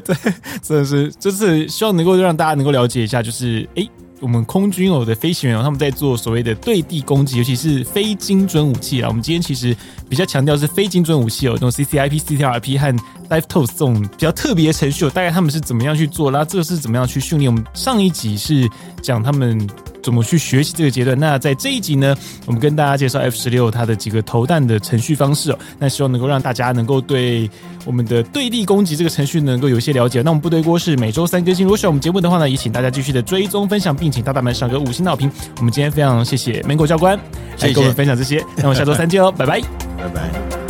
*laughs* 对，真的是，就是希望能够让大家能够了解一下，就是哎。我们空军有的飞行员，他们在做所谓的对地攻击，尤其是非精准武器啊。我们今天其实比较强调是非精准武器哦，这种 CCIP、CTRP 和 Dive TOS 这种比较特别的程序，大概他们是怎么样去做，那这个是怎么样去训练？我们上一集是讲他们。怎么去学习这个阶段？那在这一集呢，我们跟大家介绍 F 十六它的几个投弹的程序方式哦。那希望能够让大家能够对我们的对立攻击这个程序能够有一些了解。那我们部队锅是每周三更新。如果喜欢我们节目的话呢，也请大家继续的追踪分享，并请大大们上个五星好评。我们今天非常谢谢 Mango 教官来跟我们分享这些。那我们下周三见喽，拜拜，拜拜。